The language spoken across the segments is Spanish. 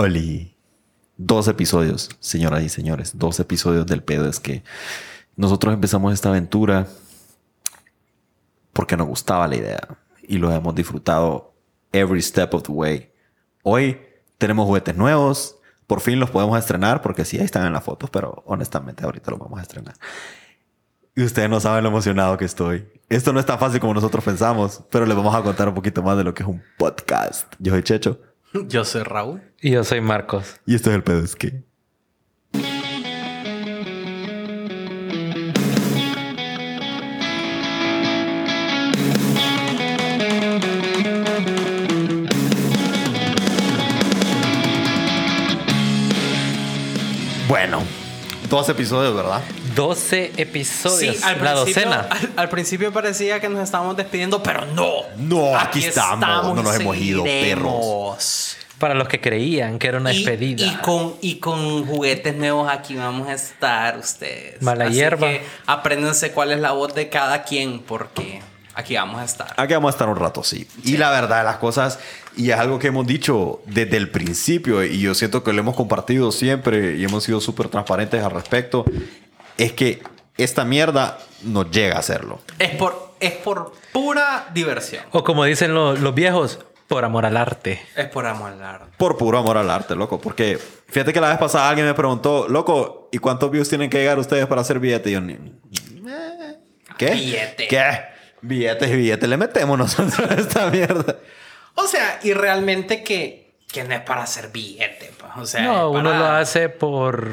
Oli. Dos episodios, señoras y señores. Dos episodios del pedo. Es que nosotros empezamos esta aventura porque nos gustaba la idea y lo hemos disfrutado every step of the way. Hoy tenemos juguetes nuevos. Por fin los podemos estrenar porque sí, ahí están en las fotos, pero honestamente ahorita los vamos a estrenar. Y ustedes no saben lo emocionado que estoy. Esto no es tan fácil como nosotros pensamos, pero les vamos a contar un poquito más de lo que es un podcast. Yo soy Checho. Yo soy Raúl. Y yo soy Marcos. Y esto es el pedo es que. Bueno, dos episodios, ¿verdad? 12 episodios. Sí, al la docena. al, al principio parecía que nos estábamos despidiendo, pero no. No, aquí estamos, no nos hemos ido, seguiremos. Para los que creían que era una Y, despedida. y con, y con juguetes nuevos aquí vamos a estar ustedes. Mala Así hierba. que apréndanse cuál es la voz de cada quien, porque aquí vamos a estar. Aquí vamos a estar un rato, sí. Y la verdad de las cosas, y es algo que hemos dicho desde el principio, y yo siento que lo hemos compartido siempre y hemos sido súper transparentes al respecto, es que esta mierda nos llega a hacerlo. Es por, es por pura diversión. O como dicen lo- los viejos, por amor al arte. Es por amor al arte. Por puro amor al arte, loco. Porque fíjate que la vez pasada alguien me preguntó, loco, ¿y cuántos views tienen que llegar ustedes para hacer billete? Y yo, ni- eh, ¿qué? Billete. ¿Qué? Billetes y billetes le metemos nosotros a esta mierda. O sea, y realmente que, que no es para hacer billete. pues. O sea, no, uno lo hace por...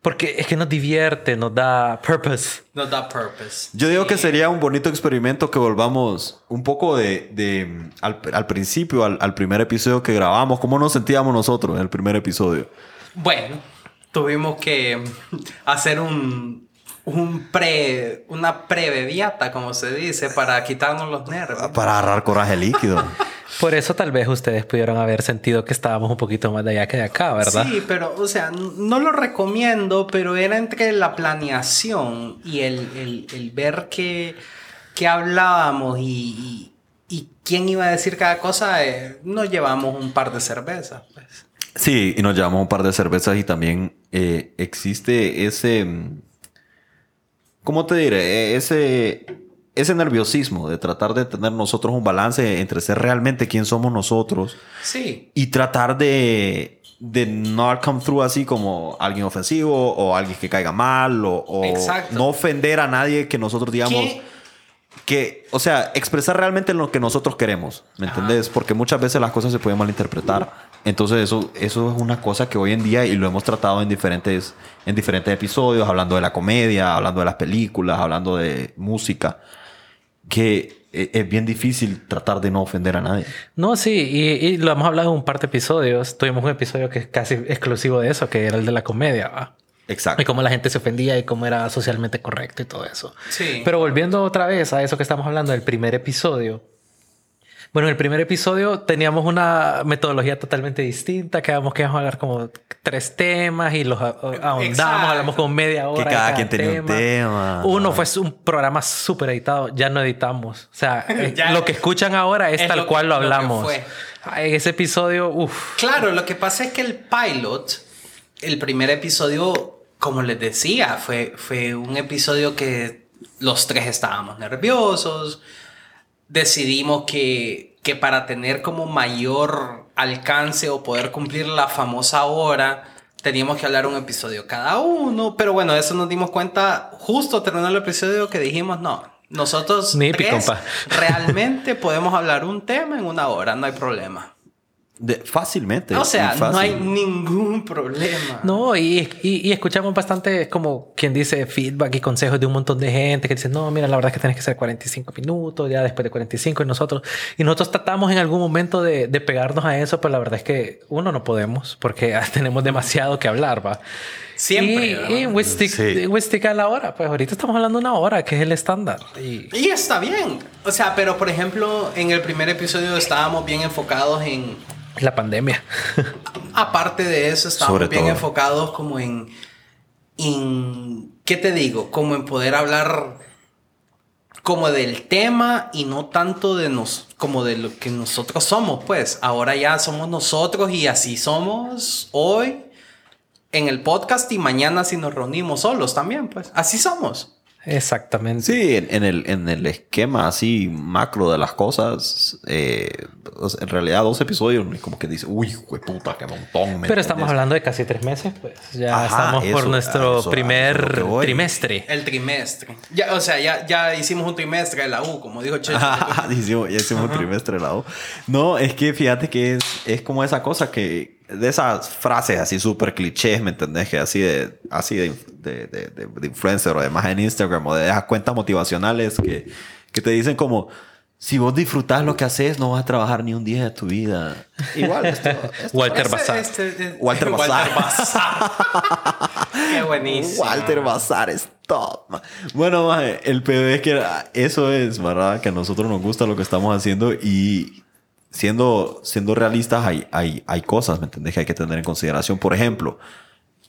Porque es que nos divierte, nos da purpose. No da purpose. Yo digo Sí. que sería un bonito experimento que volvamos un poco de, de- al, al principio, al, al primer episodio que grabamos, cómo nos sentíamos nosotros en el primer episodio. Bueno, tuvimos que hacer un, un pre, una prebeviata, como se dice, para quitarnos los nervios. Para agarrar coraje líquido. Por eso tal vez ustedes pudieron haber sentido que estábamos un poquito más de allá que de acá, ¿verdad? Sí, pero, o sea, no lo recomiendo, pero era entre la planeación y el, el- el ver que, que hablábamos y, y- y quién iba a decir cada cosa, eh, nos llevamos un par de cervezas. Pues. Sí, y nos llevamos un par de cervezas y también eh, existe ese... mm, ¿Cómo te diré? E- Ese, ese nerviosismo de tratar de tener nosotros un balance entre ser realmente quién somos nosotros Sí, y tratar de, de no come through así como alguien ofensivo o alguien que caiga mal o, o no ofender a nadie que nosotros digamos ¿Qué? que, o sea, expresar realmente lo que nosotros queremos, ¿me Ajá. entendés? Porque muchas veces las cosas se pueden malinterpretar. Entonces eso, eso es una cosa que hoy en día, y lo hemos tratado en diferentes, en diferentes episodios, hablando de la comedia, hablando de las películas, hablando de música, que e- es bien difícil tratar de no ofender a nadie. No, sí, y, y lo hemos hablado en un par de episodios. Tuvimos un episodio que es casi exclusivo de eso, que era el de la comedia, ¿va? Exacto. Y cómo la gente se ofendía y cómo era socialmente correcto y todo eso. sí. Pero volviendo otra vez a eso que estamos hablando del primer episodio. Bueno, en el primer episodio teníamos una metodología totalmente distinta. Quedamos que íbamos a hablar como tres temas y los ahondamos, Exacto. hablamos como media hora. Que de cada quien tenía un tema. Uno fue un programa súper editado. Ya no editamos. O sea, eh, Ya. lo que escuchan ahora es, Es tal lo cual lo hablamos. Ay, ese episodio, uff. Claro, lo que pasa es que el pilot, el primer episodio, como les decía, fue, fue un episodio que los tres estábamos nerviosos. Decidimos que, que para tener como mayor alcance o poder cumplir la famosa hora, teníamos que hablar un episodio cada uno. Pero bueno, eso nos dimos cuenta justo terminando el episodio que dijimos, no, nosotros Nipi, tres compa. realmente podemos hablar un tema en una hora, no hay problema. De- fácilmente. O sea, no hay ningún problema. No, y, y, y escuchamos bastante, como quien dice, feedback y consejos de un montón de gente que dice, no, mira, la verdad es que tienes que hacer 45 minutos, ya después de 45 y nosotros, y nosotros tratamos en algún momento de, de pegarnos a eso, pero la verdad es que uno no podemos porque tenemos demasiado que hablar, va. Siempre, Y, y Sí. a la hora, pues ahorita estamos hablando de una hora, que es el estándar. Y Y está bien. O sea, pero por ejemplo, en el primer episodio estábamos bien enfocados en. la pandemia. Aparte de eso, estábamos Sobre bien todo. enfocados como en. en ¿Qué te digo? Como en poder hablar como del tema y no tanto de nos como de lo que nosotros somos, pues. Ahora ya somos nosotros y así somos hoy en el podcast y mañana si nos reunimos solos también, pues. Así somos. Exactamente. Sí, en, en el, en el esquema así macro de las cosas, eh, en realidad dos episodios, y como que dice, uy, güey, puta, qué montón. ¿me Pero estamos hablando de casi tres meses, pues. Ya Ajá, estamos por eso- a nuestro eso- primer trimestre. El trimestre. Ya, o sea, ya, ya hicimos un trimestre de la U, como dijo Checho. hicimos, ya hicimos un trimestre de lado. No, es que fíjate que es, es como esa cosa que de esas frases así súper clichés, ¿me entendés? Que así de, así de, de, de, de- de influencer o demás en Instagram o de esas cuentas motivacionales que, que te dicen como, si vos disfrutás lo que haces, no vas a trabajar ni un día de tu vida. Igual, esto, esto- Walter Bazar. este- este- Walter Bazar. Bazar. Qué buenísimo. Walter Bazar es top. man. Bueno, maje, el pedo es que eso es, ¿verdad? Que a nosotros nos gusta lo que estamos haciendo y siendo, siendo realistas hay, hay, hay cosas, ¿me entendés? Que hay que tener en consideración. Por ejemplo,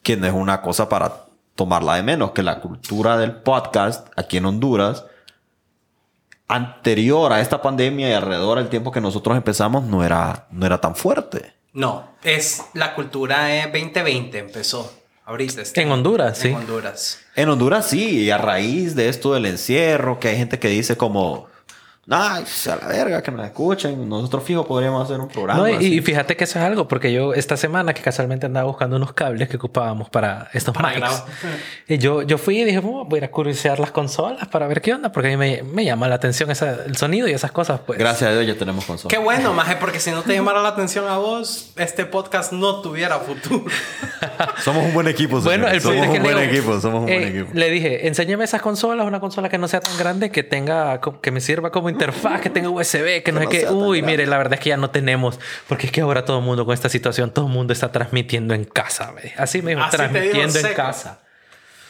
que no es una cosa para tomarla de menos, que la cultura del podcast aquí en Honduras, anterior a esta pandemia y alrededor del tiempo que nosotros empezamos, no era, no era tan fuerte. No, es la cultura eh, 2020 empezó. Ahorita está. En Honduras, En sí. Honduras. En Honduras sí, y a raíz de esto del encierro, que hay gente que dice como, ay, a la verga, que nos escuchen, nosotros fijo podríamos hacer un programa. No, y, así". y fíjate que eso es algo, porque yo esta semana que casualmente andaba buscando unos cables que ocupábamos para estos Para mics. Y yo, yo fui y dije, "Oh, voy a ir a curiosear las consolas para ver qué onda, porque a mí me, me llama la atención esa- el sonido y esas cosas. Pues. Gracias a Dios ya tenemos consola. Qué bueno, maje, porque si no te llamara la atención a vos, este podcast no tuviera futuro. Somos un buen equipo. Bueno, señores. el somos que un buen digo, equipo, somos un eh, buen equipo. Le dije, enséñame esas consolas, una consola que no sea tan grande, que tenga, que me sirva como interfaz, que tenga USB, que no sé qué. sea Uy, mire, la verdad es que ya no tenemos, porque es que ahora todo el mundo con esta situación, todo el mundo está transmitiendo en casa. me. Así me dijo, Así transmitiendo en casa.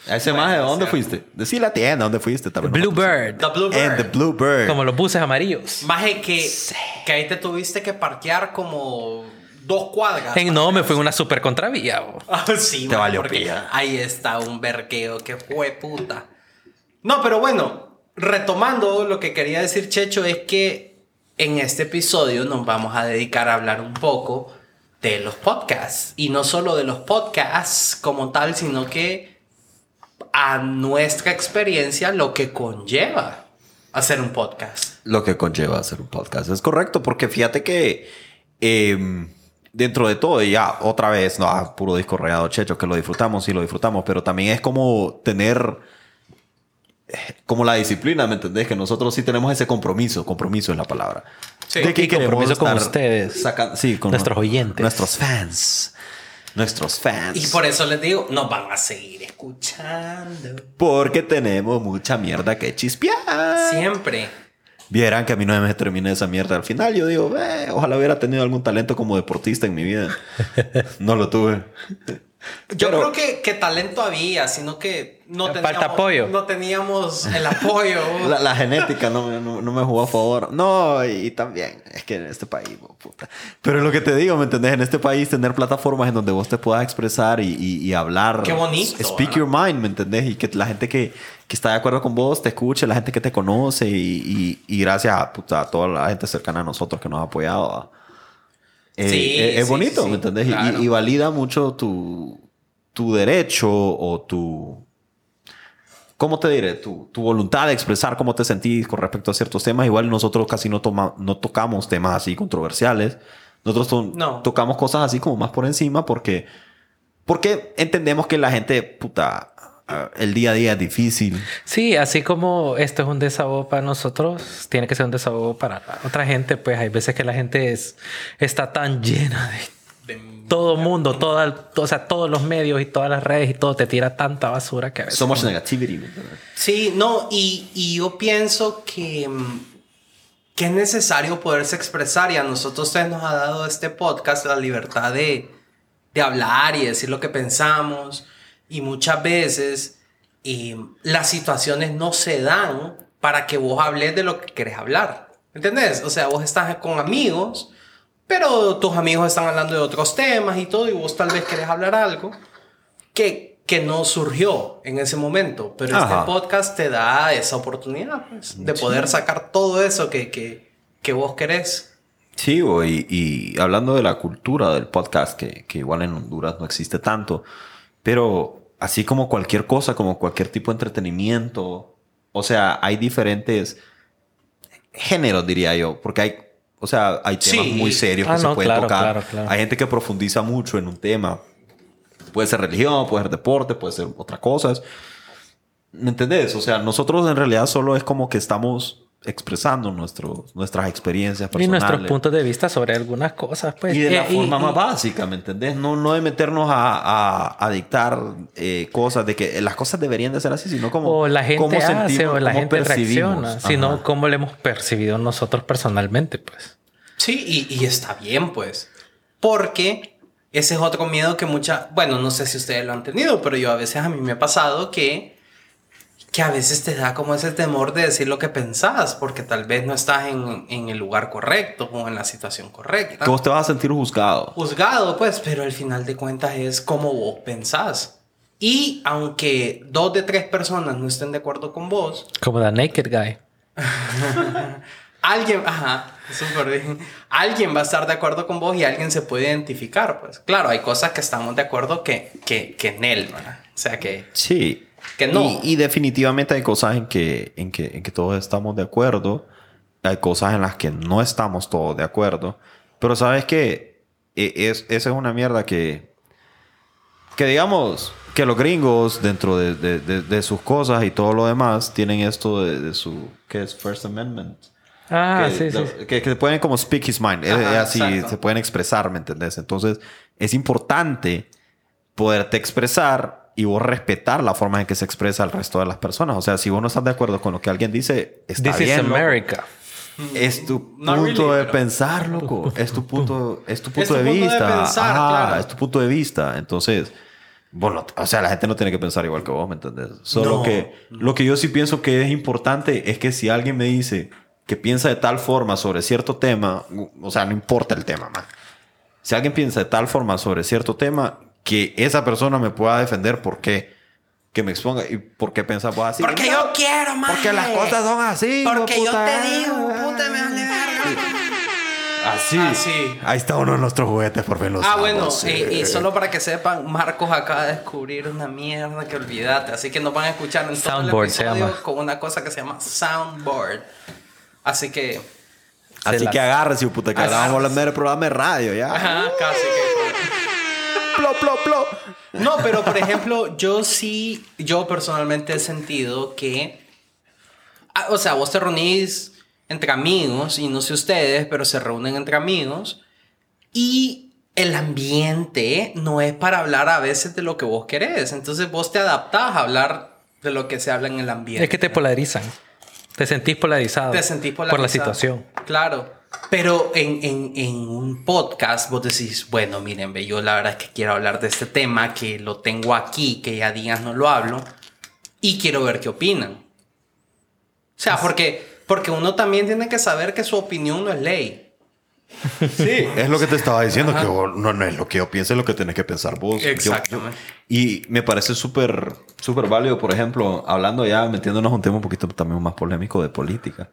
A ese maje, ¿de dónde fuiste? Decí la tienda, ¿dónde fuiste? Vez no Bluebird, The Bluebird. En The Bluebird. como los buses amarillos. Maje, que, que ahí te tuviste que parquear como dos cuadras. En, no, me fui en una super contravía. Ah, sí, Te maje, valió porque pilla. Ahí está un verqueo que fue puta. No, pero bueno, retomando lo que quería decir Checho es que en este episodio nos vamos a dedicar a hablar un poco de los podcasts. Y no solo de los podcasts como tal, sino que a nuestra experiencia lo que conlleva hacer un podcast. lo que conlleva hacer un podcast. Es correcto, porque fíjate que eh, dentro de todo, ya otra vez, no, ah, puro disco rayado, checho, que lo disfrutamos y lo disfrutamos, pero también es como tener como la disciplina, ¿me entendés? Que nosotros sí tenemos ese compromiso, compromiso es la palabra. Sí, y compromiso con ustedes, saca- sí, con nuestros oyentes. Nuestros fans. Nuestros fans. Y por eso les digo, nos van a seguir escuchando. Porque tenemos mucha mierda que chispear. Siempre. Vieran que a mí no me terminé esa mierda al final. Yo digo, "Eh, ojalá hubiera tenido algún talento como deportista en mi vida. no lo tuve. Yo Pero- creo que, que talento había, sino que no Falta teníamos, apoyo. no teníamos el apoyo. La, la genética no, me- no, no me jugó a favor. No, y, también, es que en este país, bo, puta. Pero lo que te digo, ¿me entendés? En este país tener plataformas en donde vos te puedas expresar y, y- y hablar. Qué bonito, Speak ¿verdad? your mind, ¿me entendés? Y que la gente que, que está de acuerdo con vos te escuche, la gente que te conoce y, y- y gracias a, puta, a toda la gente cercana a nosotros que nos ha apoyado. ¿va? Eh, Sí, es, es sí, bonito, sí, ¿me entendés? Y- claro. Y, y valida mucho tu, tu derecho o tu... ¿Cómo te diré? Tu, tu voluntad de expresar cómo te sentís con respecto a ciertos temas. Igual nosotros casi no, toma, no tocamos temas así controversiales. Nosotros to- No. tocamos cosas así como más por encima porque, porque entendemos que la gente, puta, el día a día es difícil. Sí, así como esto es un desahogo para nosotros, tiene que ser un desahogo para otra gente. Pues hay veces que la gente es, está tan llena de De- todo mundo, toda, o sea, todos los medios y todas las redes y todo te tira tanta basura que a veces. So much negativity. ¿me entiendes? Sí, no, y, y yo pienso que, mm, que es necesario poderse expresar y a nosotros tres nos ha dado este podcast la libertad de, de hablar y decir lo que pensamos y muchas veces eh, las situaciones no se dan para que vos hables de lo que querés hablar. ¿Entendés? O sea, vos estás con amigos, pero tus amigos están hablando de otros temas y todo y vos tal vez querés hablar algo que, que no surgió en ese momento, pero Ajá. este podcast te da esa oportunidad pues, de poder sacar todo eso que, que, que vos querés. Sí, güey, y hablando de la cultura del podcast, que, que igual en Honduras no existe tanto, pero así como cualquier cosa, como cualquier tipo de entretenimiento, o sea, hay diferentes géneros, diría yo, porque hay, o sea, hay temas Sí. muy serios Ah, que no, se pueden claro, tocar. claro, claro. Hay gente que profundiza mucho en un tema. Puede ser religión, puede ser deporte, puede ser otras cosas. ¿Me entendés? O sea, nosotros en realidad solo es como que estamos expresando nuestros, nuestras experiencias Y personales. nuestros puntos de vista sobre algunas cosas, pues. Y de la Eh, forma y- más básica, ¿me entendés? No, no de meternos a, a, a dictar eh, cosas de que las cosas deberían de ser así, sino como o la gente cómo hace sentimos, o la cómo gente percibimos. reacciona, sino cómo le hemos percibido nosotros personalmente, pues. Sí, y, y está bien, pues. Porque ese es otro miedo que mucha... Bueno, no sé si ustedes lo han tenido, pero yo a veces a mí me ha pasado que... Que a veces te da como ese temor de decir lo que pensás, porque tal vez no estás en, en el lugar correcto o en la situación correcta. Que vos te vas a sentir juzgado. Juzgado, pues, pero al final de cuentas es como vos pensás. Y aunque dos de tres personas no estén de acuerdo con vos, Como The Naked Guy. Alguien, ajá, súper bien. Alguien va a estar de acuerdo con vos y alguien se puede identificar, pues. Claro, hay cosas que estamos de acuerdo que, que, que en él, ¿verdad? O sea que... Sí. Que no. Y, y definitivamente hay cosas en que, en, que, en que todos estamos de acuerdo. Hay cosas en las que no estamos todos de acuerdo. Pero sabes que es, esa es una mierda que... Que digamos que los gringos dentro de, de- de- de sus cosas y todo lo demás tienen esto de, de su... ¿Qué es? First Amendment. Ah, que, sí, sí. Que, que pueden como speak his mind. Ajá, es así, exacto. se pueden expresar, ¿me entendés? Entonces, es importante poderte expresar y vos respetar la forma en que se expresa el resto de las personas. O sea, si vos no estás de acuerdo con lo que alguien dice, está This is bien. loco. America. Es tu Not punto really, de pero- pensar, loco. Es tu punto, es tu punto tu de punto de vista. pensar, Ajá, claro. Es tu punto de vista. Entonces, bueno, o sea, la gente no tiene que pensar igual que vos, ¿me entendés? Solo No. que lo que yo sí pienso que es importante es que si alguien me dice que piensa de tal forma sobre cierto tema, o sea, no importa el tema, man. Si alguien piensa de tal forma sobre cierto tema, que esa persona me pueda defender por qué. Que me exponga y por qué piensa vos así. Porque No, yo quiero, más. Porque las cosas son así. Porque yo te digo, puta, me vale verga. Así. Así. Ahí está uno de nuestros juguetes por fin los Ah, bueno, y, y solo para que sepan, Marcos acaba de descubrir una mierda que olvídate. Así que nos van a escuchar en todo Soundboard el se episodio llama. con una cosa que se llama Soundboard. Así que, Así que agárrese, puta, que Agárrese. vamos hablando del programa de radio, ya. ajá, casi que. Plop, plop, plop. No, pero por ejemplo, yo sí, yo personalmente he sentido que, ah, o sea, vos te reunís entre amigos, y no sé ustedes, pero se reúnen entre amigos, y el ambiente no es para hablar a veces de lo que vos querés, entonces vos te adaptás a hablar de lo que se habla en el ambiente. Es que te polarizan. Te sentís polarizado. Te sentís Por la situación. Claro. Pero en, en, en un podcast vos decís, bueno, miren, yo la verdad es que quiero hablar de este tema, que lo tengo aquí, que ya días no lo hablo, y quiero ver qué opinan. O sea, porque, porque uno también tiene que saber que su opinión no es ley. Sí, es lo que te estaba diciendo, que vos- no, no es lo que yo pienso, es lo que tenés que pensar vos. Yo- Exactamente. y me parece súper, súper válido, por ejemplo, hablando ya, metiéndonos a un tema un poquito también más polémico de política.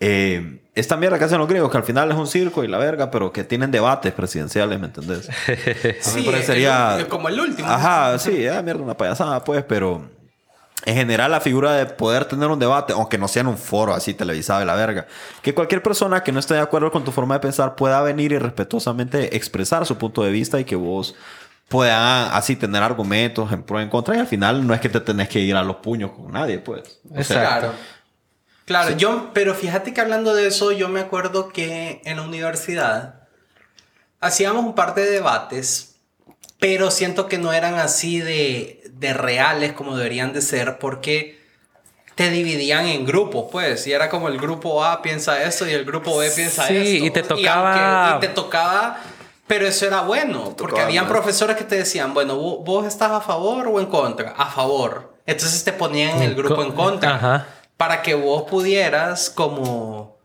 Eh, esta mierda que hacen los griegos, que al final es un circo y la verga, pero que tienen debates presidenciales, ¿me entendés? A mí me parecería... el- como el último. Ajá, sí, es mierda, una payasada, pues, pero en general la figura de poder tener un debate, aunque no sea en un foro así televisado de la verga, que cualquier persona que no esté de acuerdo con tu forma de pensar pueda venir y respetuosamente expresar su punto de vista y que vos puedas así tener argumentos en pro y en contra y al final no es que te tenés que ir a los puños con nadie, pues. O sea, Claro. Claro, yo, pero fíjate que hablando de eso, yo me acuerdo que en la universidad hacíamos un par de debates, pero siento que no eran así de, de reales como deberían de ser, porque te dividían en grupos, pues, y era como el grupo A piensa esto y el grupo B piensa Sí, esto. y te tocaba- aunque- y te tocaba, pero eso era bueno, porque habían más. profesores que te decían, bueno, vo- vos estás a favor o en contra, a favor. Entonces te ponían en el grupo en contra Ajá. para que vos pudieras como,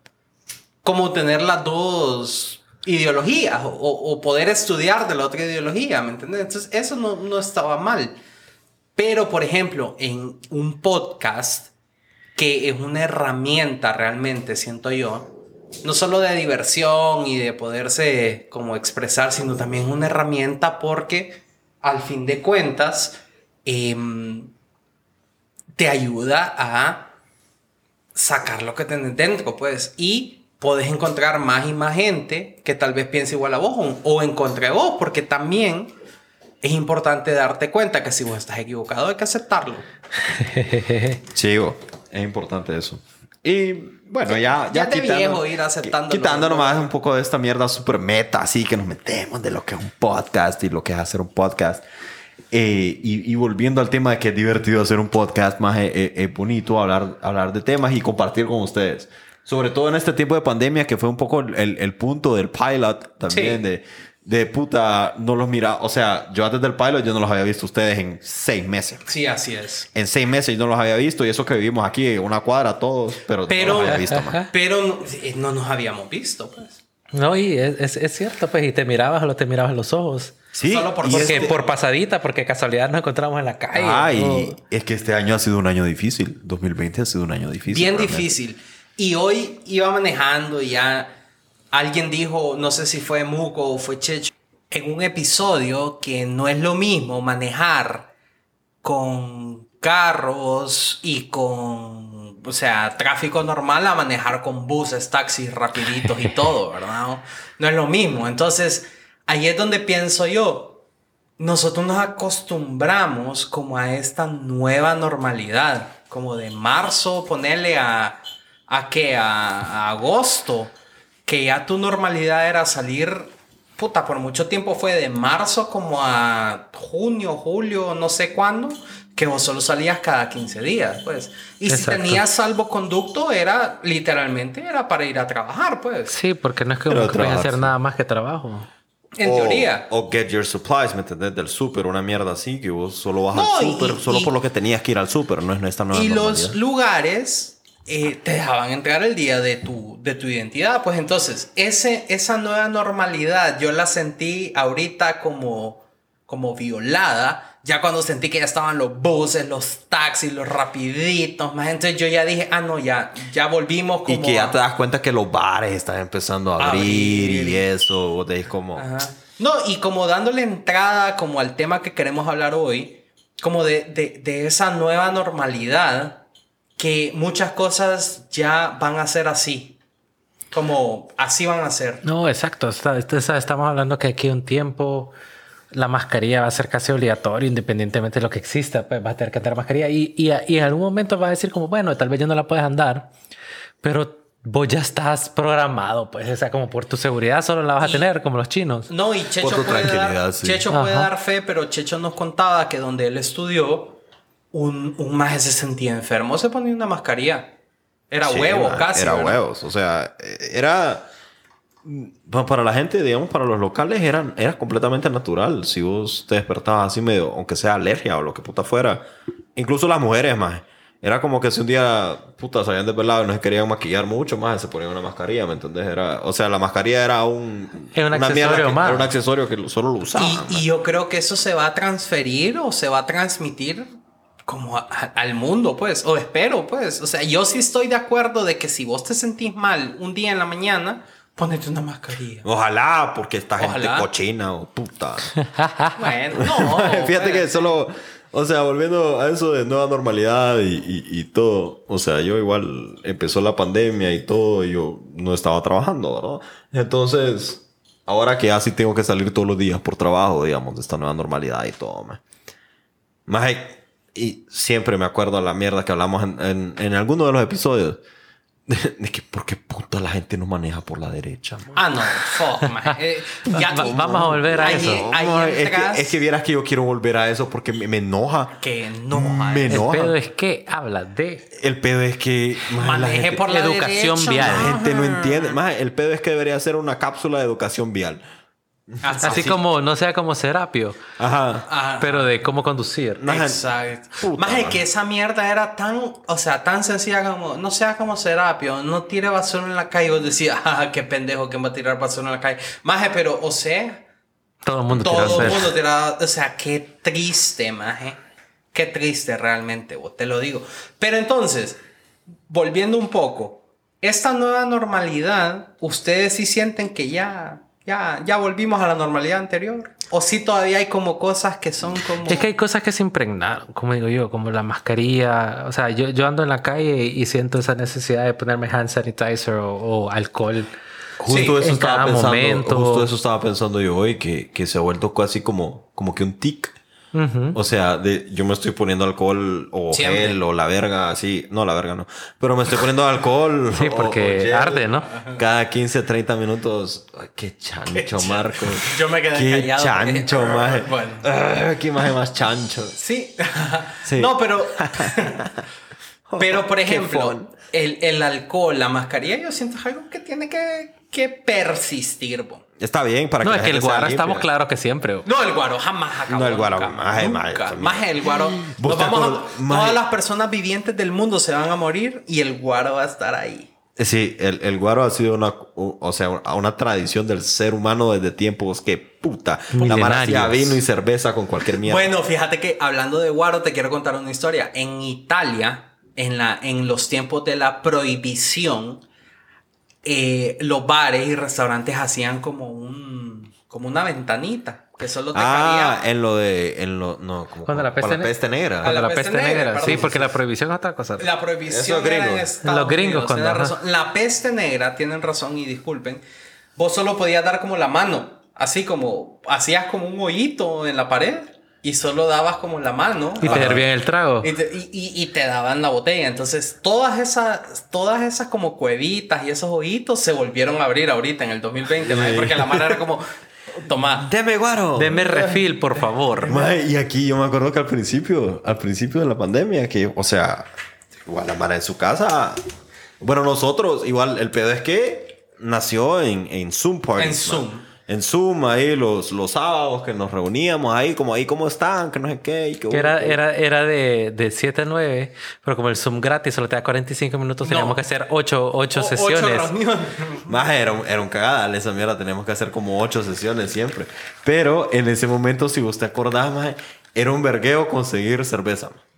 como tener las dos ideologías o, poder estudiar de la otra ideología, ¿me entiendes? Entonces eso no, no estaba mal. Pero, por ejemplo, en un podcast, que es una herramienta realmente, siento yo, no solo de diversión y de poderse como expresar, sino también una herramienta porque al fin de cuentas em, te ayuda a sacar lo que tenés dentro, pues, y podés encontrar más y más gente que tal vez piense igual a vos o, encontré vos, porque también es importante darte cuenta que si vos estás equivocado hay que aceptarlo. Chivo, es importante eso. Y bueno, ya, Ya de viejo ir aceptándolo. Quitando nomás un poco de esta mierda super meta, así que nos metemos de lo que es un podcast y lo que es hacer un podcast. Eh, y, y volviendo al tema de que es divertido hacer un podcast, más es, es- es bonito hablar, hablar de temas y compartir con ustedes. Sobre todo en este tiempo de pandemia, que fue un poco el, el punto del pilot también, Sí. de, de puta, no los mira. O sea, yo antes del pilot yo no los había visto ustedes en seis meses. Sí, así es. En seis meses yo no los había visto y eso que vivimos aquí, una cuadra todos, pero, Pero- no los había visto, man. Pero no, eh, no nos habíamos visto, pues. No, y es, es, es cierto, pues, y te mirabas o te mirabas a los ojos. Sí, Solo por- Porque este- por pasadita, porque casualidad nos encontramos en la calle. Ay, ¿no? es que este año ha sido un año difícil. 2020 ha sido un año difícil. Bien realmente. difícil. Y hoy iba manejando y ya alguien dijo, no sé si fue Muco o fue Checho, en un episodio que no es lo mismo manejar con carros y con, o sea, tráfico normal a manejar con buses, taxis rapiditos y todo, ¿verdad? No es lo mismo. Entonces, ahí es donde pienso yo, nosotros nos acostumbramos como a esta nueva normalidad, como de marzo, ponerle a, a qué, a, a agosto, que ya tu normalidad era salir, puta, por mucho tiempo fue de marzo como a junio, julio, no sé cuándo, que vos solo salías cada 15 días, pues. Y Exacto. si tenías salvoconducto, era literalmente, era para ir a trabajar, pues, Sí, porque no es que puedes hacer nada más que trabajo. en o, teoría. O get your supplies, ¿me entendés? Del súper, una mierda así, que vos solo vas No, al súper, solo y- por lo que tenías que ir al súper, no es esta nueva Y los lugares eh, te dejaban entrar el día de tu, de tu identidad. Pues entonces, ese, esa nueva normalidad yo la sentí ahorita como, como violada. Ya cuando sentí que ya estaban los buses, los taxis, los rapiditos, más entonces yo ya dije, ah, no, ya, ya volvimos como Y que ya te das cuenta que los bares están empezando a abrir, Abrir. y eso, vos te como... Ajá. No, y como dándole entrada como al tema que queremos hablar hoy, como de, de, de esa nueva normalidad, que muchas cosas ya van a ser así. Como así van a ser. No, exacto. Está- está- estamos hablando que aquí un tiempo la mascarilla va a ser casi obligatoria independientemente de lo que exista. Pues vas a tener que andar mascarilla y, y, y en algún momento vas a decir como, bueno, tal vez ya no la puedes andar, pero vos ya estás programado, pues, o sea, como por tu seguridad solo la vas a tener, como los chinos. No, y Checho, puede, dar, sí. Checho puede dar fe, pero Checho nos contaba que donde él estudió, un, un maje se sentía enfermo, se ponía una mascarilla. Era Sí, huevo man, casi. Era ¿verdad? huevos. O sea, era. pa- Para la gente, digamos, para los locales era, era completamente natural. Si vos te despertabas así medio, aunque sea alergia o lo que puta fuera. Incluso las mujeres, más. Era como que si un día, puta, salían desvelados y no se querían maquillar mucho, más se ponían una mascarilla, ¿me entendés? Era, o sea, la mascarilla era un... Era un una mierda accesorio que- más. Era un accesorio que solo lo usaban. Y, y yo creo que eso se va a transferir o se va a transmitir como a- al mundo, pues, o espero, pues. O sea, yo sí estoy de acuerdo de que si vos te sentís mal un día en la mañana, ponete una mascarilla. Ojalá, porque esta gente Ojalá. cochina o puta. Bueno, no. Fíjate que pues. solo, o sea, volviendo a eso de nueva normalidad y, y- y todo, o sea, yo igual empezó la pandemia y todo, y yo no estaba trabajando, ¿verdad? Entonces, ahora que ya sí tengo que salir todos los días por trabajo, digamos, de esta nueva normalidad y todo, man. Más, y siempre me acuerdo a la mierda que hablamos en, en, en alguno de los episodios. De, de que por qué puta la gente no maneja por la derecha, man? Ah, no, fuck, man. Eh, ya- Va- vamos a volver a ahí- eso. Ahí No, es, entras que, es que vieras que yo quiero volver a eso porque me, me enoja. que no, me man. El enoja. pedo es que habla de El pedo es que la Maneje gente, por la Educación derecha, vial. la man. gente no entiende. Más el pedo es que debería ser una cápsula de educación vial. Así como no sea como Serapio, Ajá. Pero de cómo conducir. Exacto. puta Más es que esa mierda era tan, o sea, tan sencilla como, no sea como Serapio, no tire basura en la calle. Vos decías, ah, qué pendejo, ¿quién va a tirar basura en la calle? Maje, pero, o sea, Todo el mundo tira todo el mundo tiraba, o sea, qué triste, maje. Qué triste realmente, vos, te lo digo. Pero entonces, volviendo un poco, esta nueva normalidad, ¿ustedes sí sienten que ya, ya, ya volvimos a la normalidad anterior? ¿O sí todavía hay como cosas que son como... Es que hay cosas que se impregnaron, como digo yo, como la mascarilla. O sea, yo, yo ando en la calle y siento esa necesidad de ponerme hand sanitizer o, o alcohol. Justo Sí, eso en estaba cada pensando, momento. justo eso estaba pensando yo hoy, que, que se ha vuelto casi como, como que un tic. O sea, de, yo me estoy poniendo alcohol o Siempre. gel o la verga, así. No, la verga no. Pero me estoy poniendo alcohol. Sí, porque o gel arde, ¿no? Cada 15, 30 minutos. Ay, qué chancho, Marco. Yo me quedé Qué callado. chancho, maje. Bueno. Ah, qué maje más chancho. Sí. Sí. No, pero. pero, por Qué ejemplo, el, el alcohol, la mascarilla, yo siento es algo que tiene que, que persistir. bo. Está bien para No, que es la que el guaro estamos claros que siempre. No, el guaro jamás acabó. No, el guaro, nunca, maje, maje, nunca. también. Maje, el guaro. ¿Vos nos te vamos a- acuerdas? Maje. todas las personas vivientes del mundo se van a morir y el guaro va a estar ahí. Sí, el, el guaro ha sido una, o sea, una tradición del ser humano desde tiempos que puta. La mara vino y cerveza con cualquier mierda. Bueno, fíjate que hablando de guaro, te quiero contar una historia. En Italia, en, la, en los tiempos de la prohibición, eh, los bares y restaurantes hacían como un como una ventanita que solo te ah, cabía. en lo de, en lo, no, como Cuando la peste, la peste negra. Cuando la la, peste peste negra, sí, porque la prohibición es otra cosa. La prohibición Esos era en gringos. Estados Los gringos Unidos, cuando- razón. La peste negra, tienen razón y disculpen, vos solo podías dar como la mano, así como hacías como un hoyito en la pared y solo dabas como la mano. Y te servían el trago. Y te, y- y- y te daban la botella. Entonces, todas esas, todas esas como cuevitas y esos hoyitos se volvieron a abrir ahorita en el 2020, maje, porque la mano era como, toma. Deme guaro. Deme refil, por favor. Y aquí yo me acuerdo que al principio, al principio de la pandemia, que, o sea, igual la Mara en su casa. Bueno, nosotros, igual, el pedo es que nació en, en Zoom parties. En man. Zoom. En Zoom, ahí los, los sábados que nos reuníamos ahí, como ahí, ¿cómo están? Que no sé qué. Y que, Que era, era, era de, de 7 a 9, pero como el Zoom gratis solo te da 45 minutos, No. teníamos que hacer 8, O- ocho sesiones. reuniones. Más era un, era un cagadal esa mierda. Teníamos que hacer como ocho sesiones siempre. Pero en ese momento, si vos te acordás, maje, era un vergueo conseguir cerveza. maje.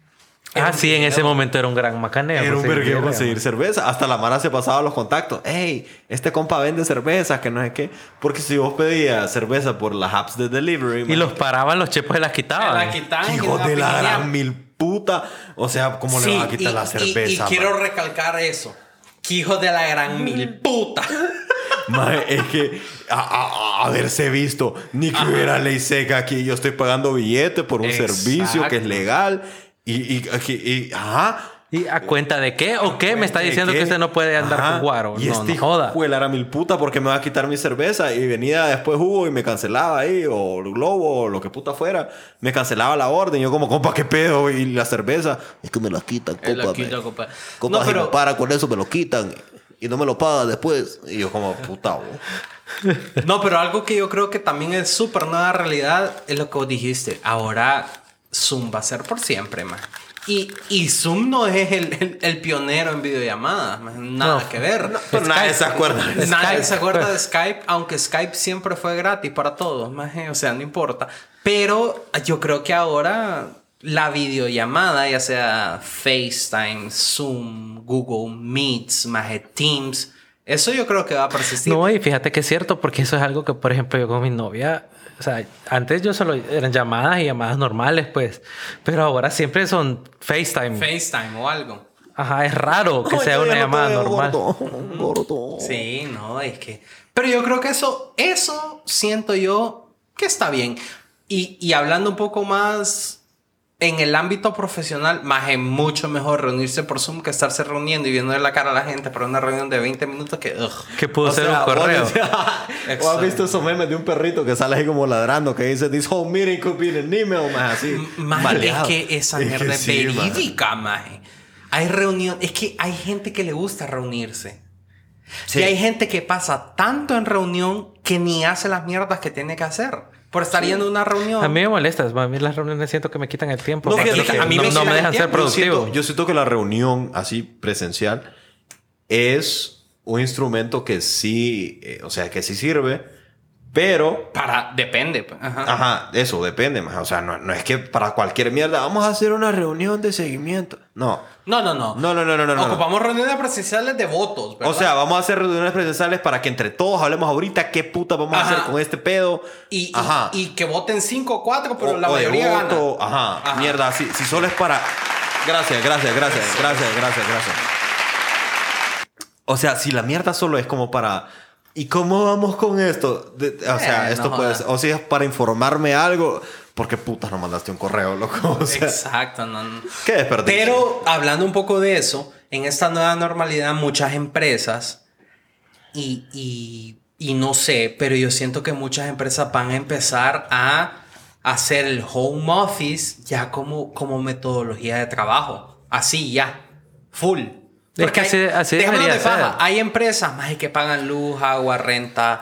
Ah, sí, en ese momento era un gran macaneo. Era un vergueo conseguir cerveza. Hasta la Mara se pasaba los contactos. Hey, este compa vende cerveza, que no sé qué. Porque si vos pedías cerveza por las apps de delivery, Y los paraban, los chepos se las quitaban. La quitaban hijo de la gran mil puta. O sea, ¿cómo le vas a quitar y- la cerveza? Y, quiero recalcar eso. Que hijo de la gran mil puta. Maje, es que a, a- a haberse visto ni que hubiera ley seca aquí. Yo estoy pagando billete por un Exacto. servicio que es legal. Y, y, y- y- ajá. ¿Y a cuenta de qué? ¿O qué? Me está ¿De diciendo que usted no puede andar Ajá. con guaro. Y no, este no joda. de la mil puta porque me va a quitar mi cerveza. Y venía después Hugo y me cancelaba ahí. O el Globo o lo que puta fuera. Me cancelaba la orden. Yo como, compa, ¿qué pedo? Y la cerveza. Es que me la quitan, Me la compa. quita, me- compa. compa, No, si pero- me para con eso me lo quitan. Y no me lo paga después. Y yo como, puta, bo. No, pero algo que yo creo que también es súper nueva realidad es lo que vos dijiste. Ahora Zoom va a ser por siempre, man. Y, y Zoom no es el, el- el pionero en videollamadas. Nada No. que ver. Pero nadie se acuerda. de Nadie Skype. se acuerda de Skype, aunque Skype siempre fue gratis para todos, maje, o sea, no importa. Pero yo creo que ahora la videollamada, ya sea FaceTime, Zoom, Google Meets, maje, Teams, eso yo creo que va a persistir. No, y fíjate que es cierto, porque eso es algo que, por ejemplo, yo con mi novia, o sea, antes yo solo eran llamadas y llamadas normales, pues, pero ahora siempre son FaceTime. FaceTime o algo. Ajá, es raro que sea una llamada normal. gordo, gordo. Sí, no, es que... Pero yo creo que eso, eso siento yo que está bien. Y, y hablando un poco más en el ámbito profesional, más es mucho mejor reunirse por Zoom que estarse reuniendo y viendo la cara a la gente para una reunión de 20 minutos que... Que pudo O ser sea, un correo. ¿O has visto esos memes de un perrito que sale ahí como ladrando que dice This whole meeting could be an email, más así. Maleado. es que esa Es mierda que es sí, maje. verídica, maje. Hay reunión, es que hay gente que le gusta reunirse. Sí. Y hay gente que pasa tanto en reunión que ni hace las mierdas que tiene que hacer. Por estar yendo a una reunión. A mí me molesta, a mí las reuniones siento que me quitan el tiempo. No, que a mí no, me no dejan ser. Yo productivo. siento, yo siento que la reunión así presencial es un instrumento que sí, eh, o sea, que sí sirve, Pero Para, depende. pues. Ajá. Ajá, eso depende. O sea, no, no es que para cualquier mierda vamos a hacer una reunión de seguimiento. No. No, no, no. No, no, no, no, no. no. Ocupamos reuniones presenciales de votos, ¿verdad? O sea, vamos a hacer reuniones presenciales para que entre todos hablemos ahorita qué puta vamos a hacer con este pedo. y, Ajá. y que voten 5 o 4, pero O- la o de mayoría voto. gana. Ajá. Ajá. Mierda, si, si solo es para. Gracias, gracias, gracias, gracias, gracias, gracias. O sea, si la mierda solo es como para. ¿Y cómo vamos con esto? De- o sea, esto puede ser. O si es para informarme algo. Porque putas no mandaste un correo, loco. O sea, Exacto, no, no. qué desperdicio. Pero hablando un poco de eso, en esta nueva normalidad muchas empresas, y, y, y no sé, pero yo siento que muchas empresas van a empezar a hacer el home office ya como, como metodología de trabajo. Así ya, full. Es que déjame debería de paja, ser. Hay empresas más que pagan luz, agua, renta,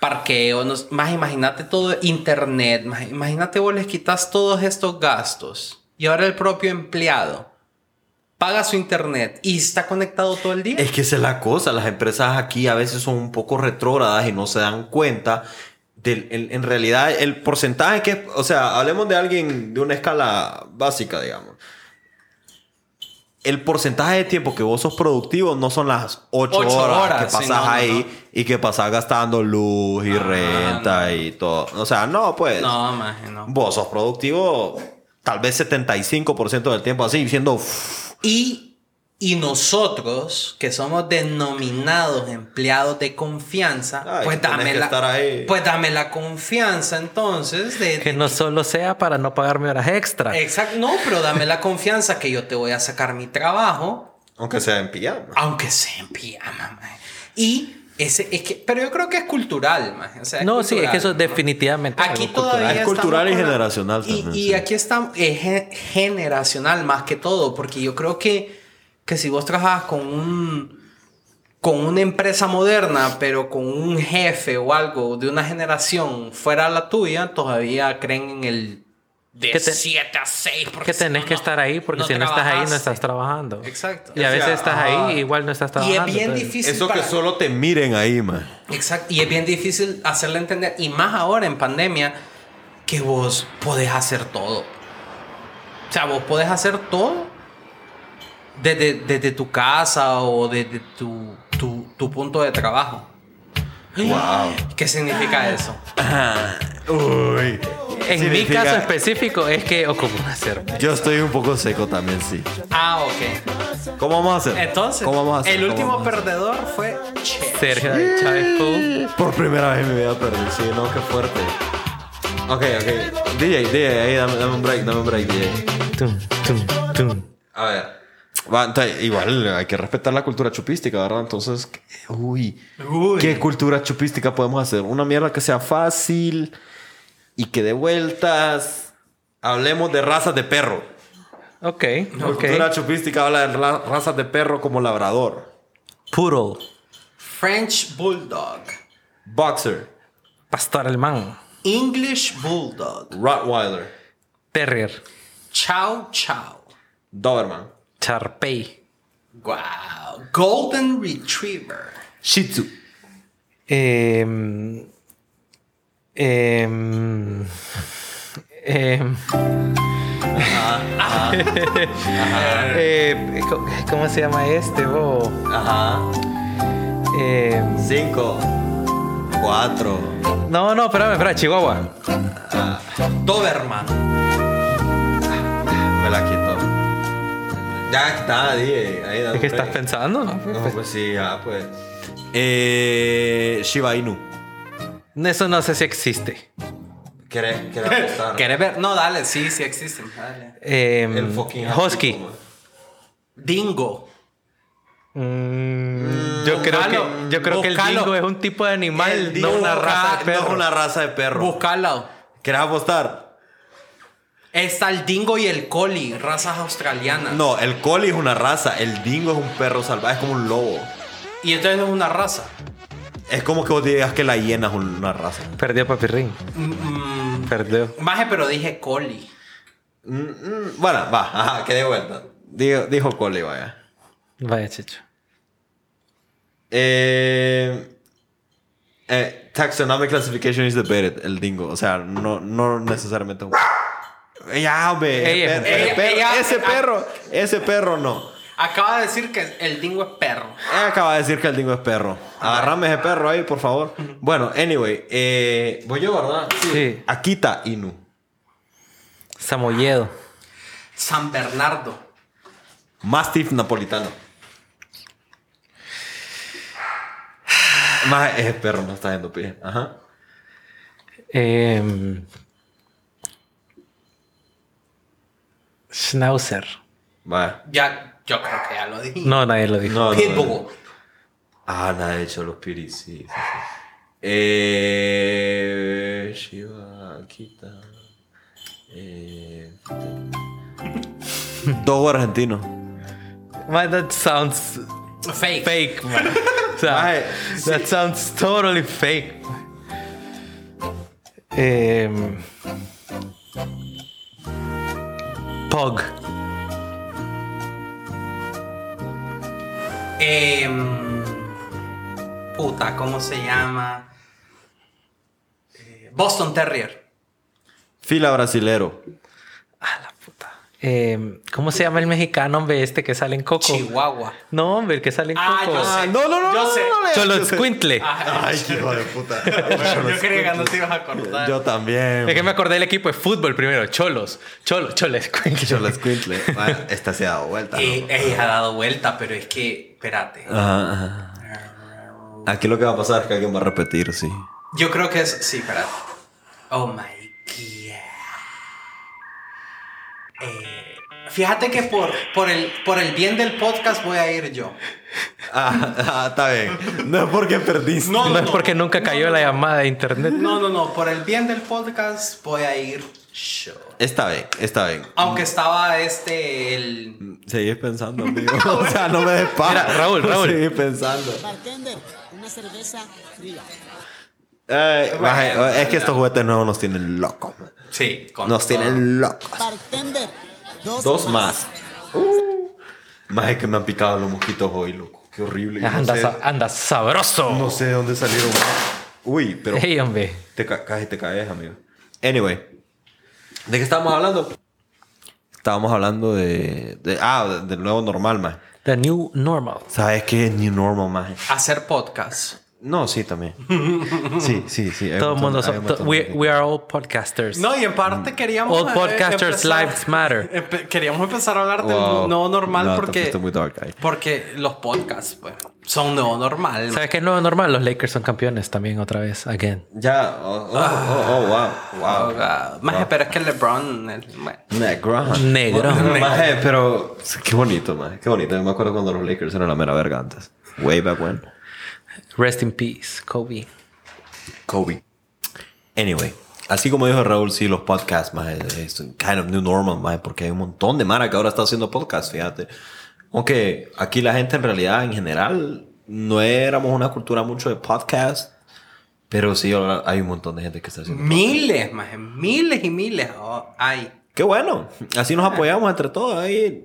parqueo, no- más imagínate todo, internet, más imagínate vos les quitas todos estos gastos y ahora el propio empleado paga su internet y está conectado todo el día. Es que esa es la cosa. Las empresas aquí a veces son un poco retrógradas y no se dan cuenta del, en, en realidad el porcentaje que, o sea, hablemos de alguien de una escala básica, digamos. El porcentaje de tiempo que vos sos productivo no son las 8 Ocho horas, horas, que sí, pasas no, ahí no. y que pasas gastando luz y Ah, renta no. y todo. O sea, no, pues. no, maje, no. Vos sos productivo tal vez 75% del tiempo así, siendo... Y, y nosotros, que somos denominados empleados de confianza, Ay, pues, dame la, pues dame la confianza entonces de... Que no solo sea para no pagarme horas extra. Exacto, no, pero dame la confianza que yo te voy a sacar mi trabajo, aunque sea en pijama. aunque sea en pijama. Y ese, es que, pero yo creo que es cultural, maje, o sea, es no, sí, es que cultural, eso ¿no? definitivamente es Aquí algo cultural. todavía Es cultural estamos y la- generacional y, también, Y sí. aquí está es ge- generacional más que todo, porque yo creo que, que si vos trabajas con un con una empresa moderna, pero con un jefe o algo de una generación fuera la tuya, todavía creen en el de Que te- 7 a 6. porque Que tenés no, que estar ahí porque no si no estás ahí no estás trabajando. Exacto. Y a O sea, veces estás ajá. ahí igual no estás Y trabajando. es bien entonces- difícil. Eso que solo te miren ahí, man. Exacto. Y es bien difícil hacerle entender, y más ahora en pandemia, que vos podés hacer todo. O sea, vos podés hacer todo desde, desde tu casa o desde tu, tu, tu punto de trabajo. Wow. ¿Qué significa eso? Uy. En mi Significa- caso específico es que ocupo una cerveza. Yo estoy un poco seco también, sí. Ah, ok. ¿Cómo vamos a hacer? Entonces, ¿Cómo vamos a hacer? el ¿Cómo último vamos a hacer? perdedor fue. Sergio David Chávez. Por primera vez en mi vida perdí. Sí, no, qué fuerte. Ok, ok. DJ, DJ, ahí dame, dame un break, dame un break, DJ. Tum, tum, tum. A ver. Entonces, igual hay que respetar la cultura chupística, ¿verdad? Entonces, ¿qué- uy, Uy. ¿qué cultura chupística podemos hacer? Una mierda que sea fácil y que dé vueltas. Hablemos de razas de perro. Ok, La ok. cultura chupística habla de ra- razas de perro como labrador, Poodle. French Bulldog. boxer, Pastor alemán. English Bulldog. rottweiler, Terrier. Chow Chow. doberman, Charpey. Wow. Golden Retriever. shih tzu, Em, em, em, eh, ¿cómo- ¿Cómo se llama este? bo? ajá, Em, cinco, cuatro, no, no, espérame, espera, Chihuahua. Doberman. Ya está, DJ. Ahí ¿Qué un estás pensando? No, No, pues sí, ya, pues. Eh, Shiba Inu. Eso no sé si existe. ¿Querés, querés ver? No, dale, sí, sí existen. Dale. Em, El fucking Husky. Man. Dingo. Mm, yo creo búscalo, que, yo creo que el dingo es un tipo de animal, El no dingo una raza de perro. No es una raza de perro. Búscalo. ¿Querés apostar? Está el dingo y el collie, razas australianas. No, el collie es una raza. El dingo es un perro salvaje, es como un lobo. Y entonces es una raza. Es como que vos digas que la hiena es una raza. Perdió Papirrín. Mm, Perdió. Maje, pero dije collie. Mm, mm, bueno, va, ajá, que de vuelta. Dijo, dijo collie, vaya. Vaya, chicho. Eh, Eh, taxonomic classification is debated, el dingo. O sea, no, no necesariamente un... Ya, hombre. Ella- per- el ella- perro- ella- ese ah. perro, ese perro no. Acaba de decir que el dingo es perro. Ella acaba de decir que el dingo es perro. Agarrame ese perro ahí, por favor. Bueno, anyway. Eh, voy yo, ¿verdad? Sí. Akita Inu. Samoyedo. San Bernardo. Mastiff napolitano. Más ese perro no está yendo pie. Ajá. Em, Schnauzer. Vaya. Ya, yo creo que ya lo dije. No, nadie lo dijo. No, no, Pitbull. no. Ah, nada de hecho los piris, sí. sí, sí. Eh. Shiva, Akita. Eh. Dogo argentino. Man, that sounds Fake. fake, man. O sea, Mae, that sounds totally fake. Em, Pog. Em, puta, ¿cómo se llama? Eh, Boston Terrier. Fila brasilero. Ah. Em, ¿Cómo se llama el mexicano, hombre, este que sale en Coco? Chihuahua. No, hombre, el que sale en Ah, Coco. yo sé. no, no, no, Yo no, sé. no, no, no, Cholo. Squintle. Ah, Ay, qué hijo de puta. yo creía que no te ibas a acordar. Yo también. Es que me acordé del equipo de fútbol primero. Cholos. Cholos. Cholos. Cholo Squintle. Vaya, Esta se ha dado vuelta. ¿no? Eh, ella ha dado vuelta, pero es que, espérate. Ajá, ajá. Aquí lo que va a pasar es que alguien va a repetir, sí. Yo creo que es. Sí, espérate. Oh my god. Eh, fíjate que por, por, el, por el bien del podcast voy a ir yo. Ah, ah, está bien. No es porque perdiste. No, No es porque nunca cayó la llamada de internet. No, no, no. Por el bien del podcast voy a ir yo. Está bien, está bien. Aunque estaba este. El. Seguís pensando, amigo. o sea, no me des Raúl, Raúl. Seguís pensando. Bartender, una cerveza fría. Ay, Bueno, es que estos juguetes nuevos nos tienen locos. man. Sí, con Nos todo. tienen locos. Bartender, dos, Dos más. Uh. Más es que me han picado los mosquitos hoy, loco. Qué horrible. Yo No Anda, sé, anda sabroso. no sé de dónde salieron. Uy, pero Hey, hombre. te ca- casi te caes, amigo. Anyway, ¿de qué estábamos hablando? Estábamos hablando de, de- ah, de- del nuevo normal, más. The new normal. ¿Sabes qué es new normal, más? Hacer podcast. No, sí, también. Sí, sí, sí. Todo el mundo. hay so- un to- montón de we, we are all podcasters. No, y en parte queríamos. All eh, podcasters' empezar- lives matter. empe- queríamos empezar a hablar Wow. del nuevo normal No, porque. muy dark ahí. Porque los podcasts, pues, son nuevo normal. ¿Sabes qué es nuevo normal? Los Lakers son campeones también otra vez. Again. Ya, oh, oh, oh, oh, wow, wow. Ah, Más pero es que LeBron. el- bueno. Negro. Negro. Maje, pero qué bonito, maje, qué bonito. Yo me acuerdo cuando los Lakers eran la mera verga antes. Way back when. Rest in peace, Kobe. Kobe. Anyway, así como dijo Raúl, sí, los podcasts, maje, es kind of new normal, maje, porque hay un montón de mara que ahora está haciendo podcasts, fíjate. Aunque aquí la gente en realidad, en general, no éramos una cultura mucho de podcast, pero sí hay un montón de gente que está haciendo Miles, más miles y miles oh, hay. Qué bueno. Así nos apoyamos entre todos y,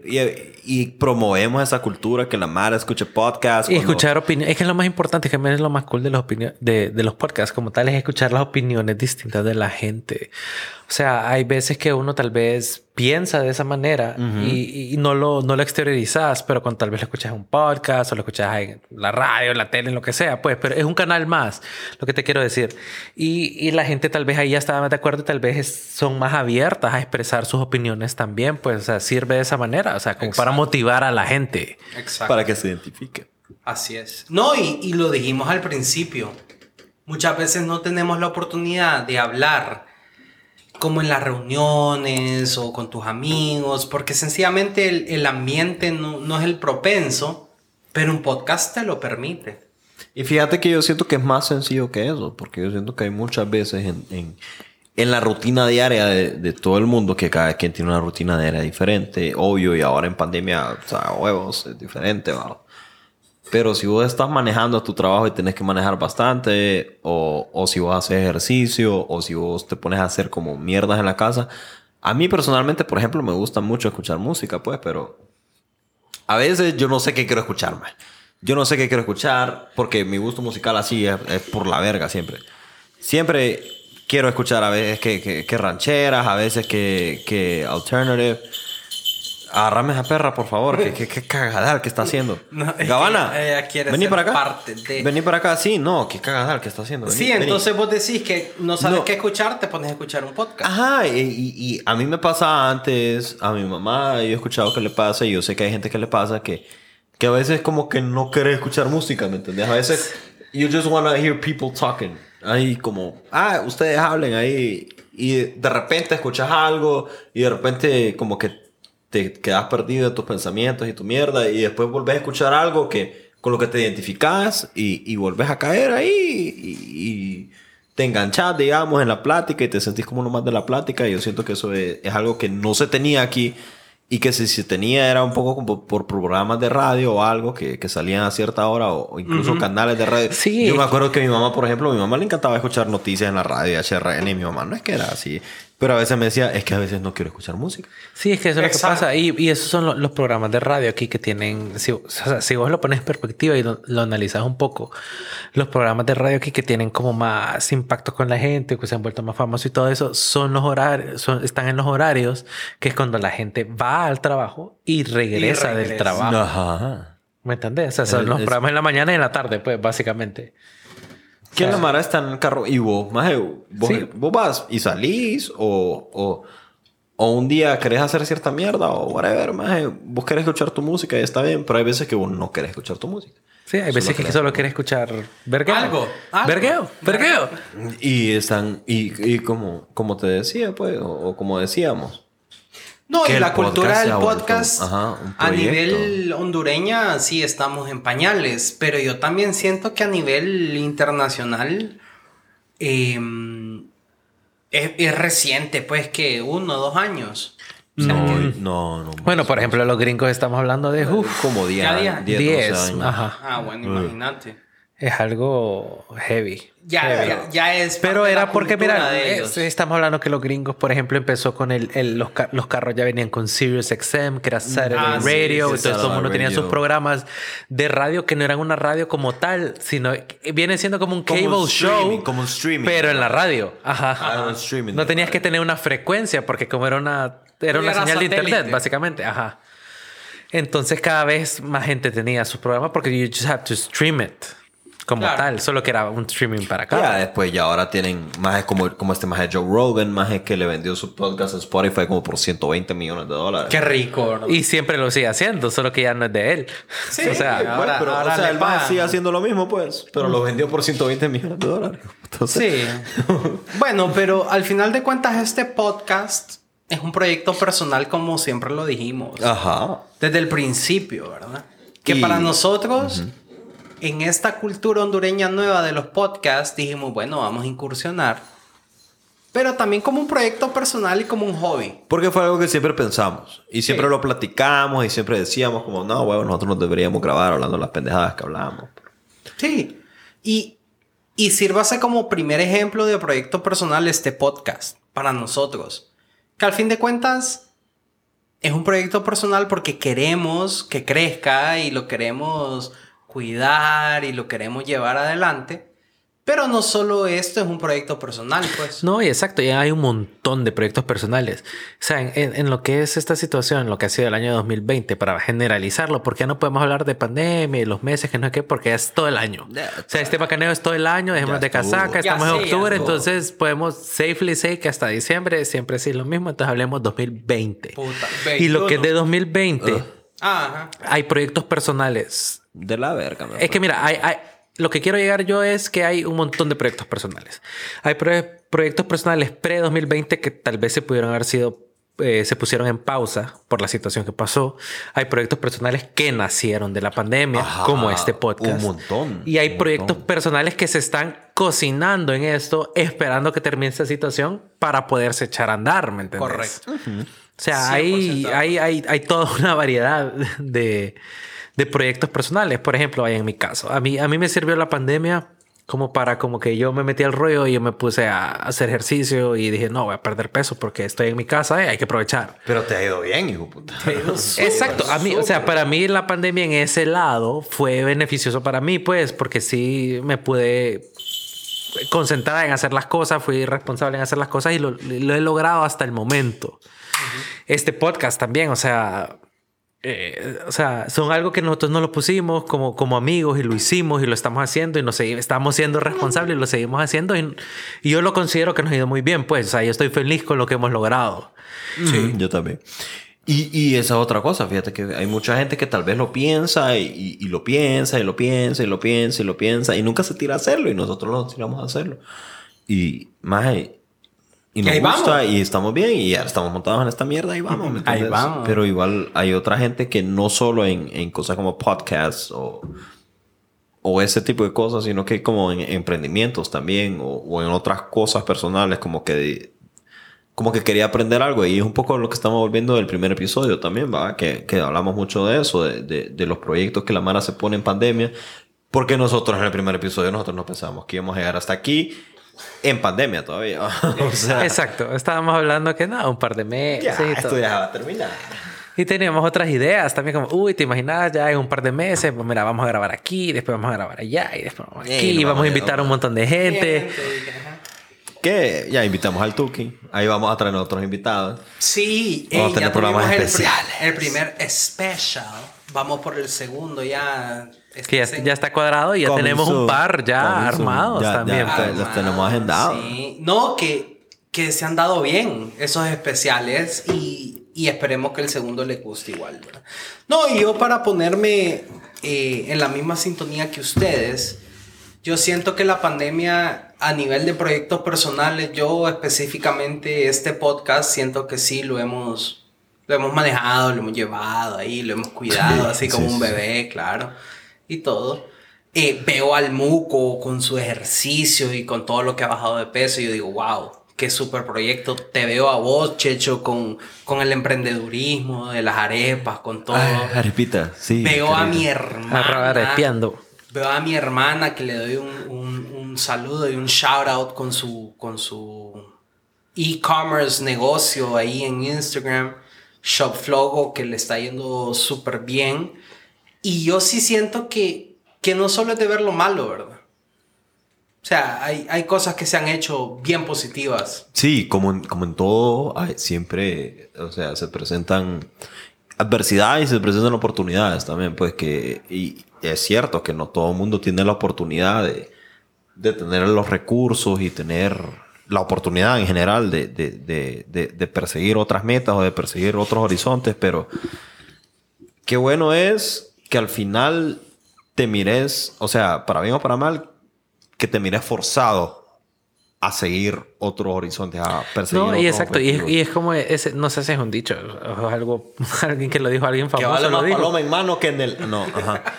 y promovemos esa cultura que la Mara escuche podcast. Y cuando- escuchar opiniones. Es que lo más importante, que es lo más cool de los, de, de los podcasts como tal, es escuchar las opiniones distintas de la gente. O sea, hay veces que uno tal vez piensa de esa manera y, y no, lo, no lo exteriorizas, pero cuando tal vez lo escuchas en un podcast o lo escuchas en la radio, en la tele, en lo que sea, pues, pero es un canal más, lo que te quiero decir. Y, y la gente tal vez ahí ya estaba más de acuerdo y tal vez es- son más abiertas a expresar sus opiniones también, pues, o sea, sirve de esa manera, o sea, como para motivar a la gente. Exacto. para que se identifique. Así es. No, y, y lo dijimos al principio. Muchas veces no tenemos la oportunidad de hablar como en las reuniones o con tus amigos, porque sencillamente el, el ambiente no, no es el propenso, pero un podcast te lo permite. Y fíjate que yo siento que es más sencillo que eso, porque yo siento que hay muchas veces en, en, en la rutina diaria de, de todo el mundo, que cada quien tiene una rutina diaria diferente, obvio, y ahora en pandemia, o sea, huevos, es diferente, ¿va? Pero si vos estás manejando tu trabajo y tenés que manejar bastante, o, o si vos haces ejercicio, o si vos te pones a hacer como mierdas en la casa, a mí personalmente, por ejemplo, me gusta mucho escuchar música, pues, pero a veces yo no sé qué quiero escuchar, man. yo no sé qué quiero escuchar, porque mi gusto musical así es, por la verga siempre. Siempre quiero escuchar a veces que, que, que rancheras, a veces que, que alternative. Agarrame esa perra, por favor. que, que cagadal que está haciendo. No, Gabana, que vení ser para acá. parte de- Vení para acá. Sí, no, qué cagadal que está haciendo. Vení, Sí, vení. entonces vos decís que no sabes No. qué escuchar, te pones a escuchar un podcast. Ajá, y, y- y a mí me pasa antes, a mi mamá, yo he escuchado que le pasa, y yo sé que hay gente que le pasa que, que a veces como que no quiere escuchar música, ¿me entendés? A veces you just wanna hear people talking. Ahí como, ah, ustedes hablen ahí, y de repente escuchas algo, y de repente como que te quedas perdido en tus pensamientos y tu mierda, y después volvés a escuchar algo que con lo que te identificas, y, y volvés a caer ahí, y- y te enganchas, digamos, en la plática y te sentís como uno más de la plática. Y yo siento que eso es, es algo que no se tenía aquí y que si se tenía era un poco como por programas de radio o algo que, que salían a cierta hora o, incluso canales de radio. Sí. Yo me acuerdo que mi mamá, por ejemplo, a mi mamá le encantaba escuchar noticias en la radio de HRN y mi mamá no es que era así. Pero a veces me decía, es que a veces no quiero escuchar música. Sí, es que eso es lo que pasa. Y, y esos son lo- los programas de radio aquí que tienen, si, o sea, si vos lo pones en perspectiva y lo, lo analizas un poco, los programas de radio aquí que tienen como más impacto con la gente, que se han vuelto más famosos y todo eso, son los horarios, son- están en los horarios, que es cuando la gente va al trabajo y regresa, del regresa. trabajo. Ajá. ¿Me entendés? O sea, son Es- los es- programas en la mañana y en la tarde, pues, básicamente. ¿Quién la Mara está en el carro? Y vos, maje, vos, Sí. vos vas y salís o, o, o un día querés hacer cierta mierda o whatever, maje, vos querés escuchar tu música y está bien, pero hay veces que vos no querés escuchar tu música. Sí, hay veces que querés- solo quieres escuchar vergueo. Algo, algo. Vergueo, vergueo. Y están, y, y como, como te decía, pues, o, o como decíamos. No, que y la cultura del podcast ajá, a nivel hondureña sí estamos en pañales, pero yo también siento que a nivel internacional eh, es, es reciente, pues que uno o dos años. O sea, No, que- no, no. Bueno, por ejemplo, los gringos estamos hablando de uf, como 10 Ya, años, ya. 10, 10, 12 años. ajá. ah, bueno, imagínate. Es algo heavy. Ya, Heavy. ya, ya es. Pero era porque, mira, eh, estamos hablando que los gringos, por ejemplo, empezó con el, el- los, ca- los carros ya venían con Sirius XM, que era Saturday Ah, Radio, sí, entonces todo el mundo tenía Radio. sus programas de radio que no eran una radio como tal, sino que viene siendo como un Como cable un show, como un streaming. pero en la radio. Ajá. Ah, streaming no tenías que tener una frecuencia porque como era una era una Era señal de internet, básicamente, ajá. Entonces cada vez más gente tenía sus programas porque you just have to stream it como Claro. tal, solo que era un streaming para acá. Ya después ya ahora tienen más como, como este más de Joe Rogan, más que le vendió su podcast en Spotify como por 120 millones de dólares. Qué rico, ¿verdad? Y siempre lo sigue haciendo, solo que ya no es de él. Sí, o sea, ahora- Bueno, pero, ahora o sea, le el más sigue haciendo lo mismo, pues. Pero lo vendió por 120 millones de dólares. Entonces, Sí. bueno, pero al final de cuentas este podcast es un proyecto personal como siempre lo dijimos. Ajá. Desde el principio, ¿verdad? Que Y- para nosotros, en esta cultura hondureña nueva de los podcasts, dijimos, bueno, vamos a incursionar. Pero también como un proyecto personal y como un hobby. Porque fue algo que siempre pensamos. Y siempre Sí. lo platicamos y siempre decíamos como, no, huevo, nosotros nos deberíamos grabar hablando de las pendejadas que hablamos. Sí. Y, y sírvase como primer ejemplo de proyecto personal este podcast para nosotros. Que al fin de cuentas es un proyecto personal porque queremos que crezca y lo queremos cuidar y lo queremos llevar adelante. Pero no solo esto es un proyecto personal, pues. No, y exacto, ya hay un montón de proyectos personales. O sea, en, en- en lo que es esta situación, lo que ha sido el año 2020, para generalizarlo, porque ya no podemos hablar de pandemia y los meses, que no sé qué, porque es todo el año. O sea, este bacaneo es todo el año, dejemos Ya de casaca, Ya estamos en sí, octubre, entonces podemos safely say que hasta diciembre siempre es lo mismo, entonces hablemos 2020. Puta, y lo que es de 21. 2020, Ajá. hay proyectos personales De la verga, me es que mira, hay, hay- lo que quiero llegar yo es que hay un montón de proyectos personales. Hay pro- proyectos personales pre-2020 que tal vez se pudieron haber sido, eh, se pusieron en pausa por la situación que pasó. Hay proyectos personales que nacieron de la pandemia, Ajá, como este podcast. un montón, Y hay proyectos montón. personales que se están cocinando en esto, esperando que termine esta situación para poderse echar a andar, ¿me entiendes? Correcto. O sea, hay, 100% hay, hay, hay toda una variedad de, de proyectos personales. Por ejemplo, en mi caso, a mí, a mí me sirvió la pandemia como para como que yo me metí al rollo y yo me puse a hacer ejercicio y dije, no, voy a perder peso porque estoy en mi casa y hay que aprovechar. Pero te ha ido bien, hijo puta. Exacto, a mí, o sea, para mí la pandemia en ese lado fue beneficioso para mí, pues, porque sí me pude concentrar en hacer las cosas, fui responsable en hacer las cosas y lo, lo he logrado hasta el momento. Este podcast también, o sea, eh, o sea, son algo que nosotros no lo pusimos como, como amigos y lo hicimos y lo estamos haciendo y nos estamos siendo responsables y lo seguimos haciendo y, y yo lo considero que nos ha ido muy bien, pues, o sea, yo estoy feliz con lo que hemos logrado. Sí, yo también. Y, y esa es otra cosa, fíjate que hay mucha gente que tal vez lo piensa y, y- y lo piensa y lo piensa y lo piensa y lo piensa y nunca se tira a hacerlo y nosotros nos tiramos a hacerlo. Y más, y nos gusta vamos. y estamos bien y ya estamos montados en esta mierda y vamos. ¿me Ahí vamos. Pero igual hay otra gente que no solo en, en cosas como podcasts o, o ese tipo de cosas, sino que como en emprendimientos también o, o en otras cosas personales como que como que quería aprender algo y es un poco lo que estamos volviendo del primer episodio también, ¿va? Que, que hablamos mucho de eso, de, de- de los proyectos que la Mara se pone en pandemia, porque nosotros en el primer episodio nosotros no pensábamos que íbamos a llegar hasta aquí en pandemia todavía. o sea, Exacto, estábamos hablando que nada, un par de meses ya, y esto todo. ya va a terminar. Y teníamos otras ideas también, como, uy, te imaginas ya en un par de meses, pues mira, vamos a grabar aquí, después vamos a grabar allá, y después vamos aquí, Ey, no y vamos vamos a a invitar a un montón de gente. Que ya invitamos al Tuki, ahí vamos a traer a otros invitados. Sí, Vamos a ey, tener ya programas tuvimos el, especiales. el primer special. Vamos por el segundo ya. Este Que ya, se- ya está cuadrado y ya Coming tenemos un par ya armados Ya- también. ya. pues. los tenemos agendados. Sí. No, que, que se han dado bien esos especiales y, y esperemos que el segundo le guste igual. ¿verdad? No, y yo para ponerme eh, en la misma sintonía que ustedes, yo siento que la pandemia a nivel de proyectos personales, yo específicamente este podcast, siento que sí lo hemos, lo hemos manejado, lo hemos llevado ahí, lo hemos cuidado, así como sí, un sí. bebé, claro, y todo. Eh, veo al Muco con su ejercicio y con todo lo que ha bajado de peso y yo digo, wow, qué super proyecto. Te veo a vos, Checho, con, con el emprendedurismo, de las arepas, con todo. Ay, arepita, sí. veo a mi hermana. Arrabarepeando. Veo a mi hermana que le doy un, un- un saludo y un shout out con su, con su e-commerce negocio ahí en Instagram, Shopflogo, que le está yendo súper bien. Y yo sí siento que, que no solo es de ver lo malo, ¿verdad? O sea, hay, hay cosas que se han hecho bien positivas. Sí, como en, como en todo, hay- siempre, o sea, se presentan adversidades y se presentan oportunidades también, pues que, y es cierto que no todo el mundo tiene la oportunidad de, de tener los recursos y tener la oportunidad en general de, de, de, de, perseguir otras metas o de perseguir otros horizontes, pero qué bueno es que al final te mires, o sea, para bien o para mal, que te mires forzado a seguir otros horizontes, a perseguir No, y exacto, y es, y es como, ese, no sé si es un dicho, o es algo, alguien que lo dijo, alguien que famoso vale lo más dijo. paloma en mano que en el... No, ajá.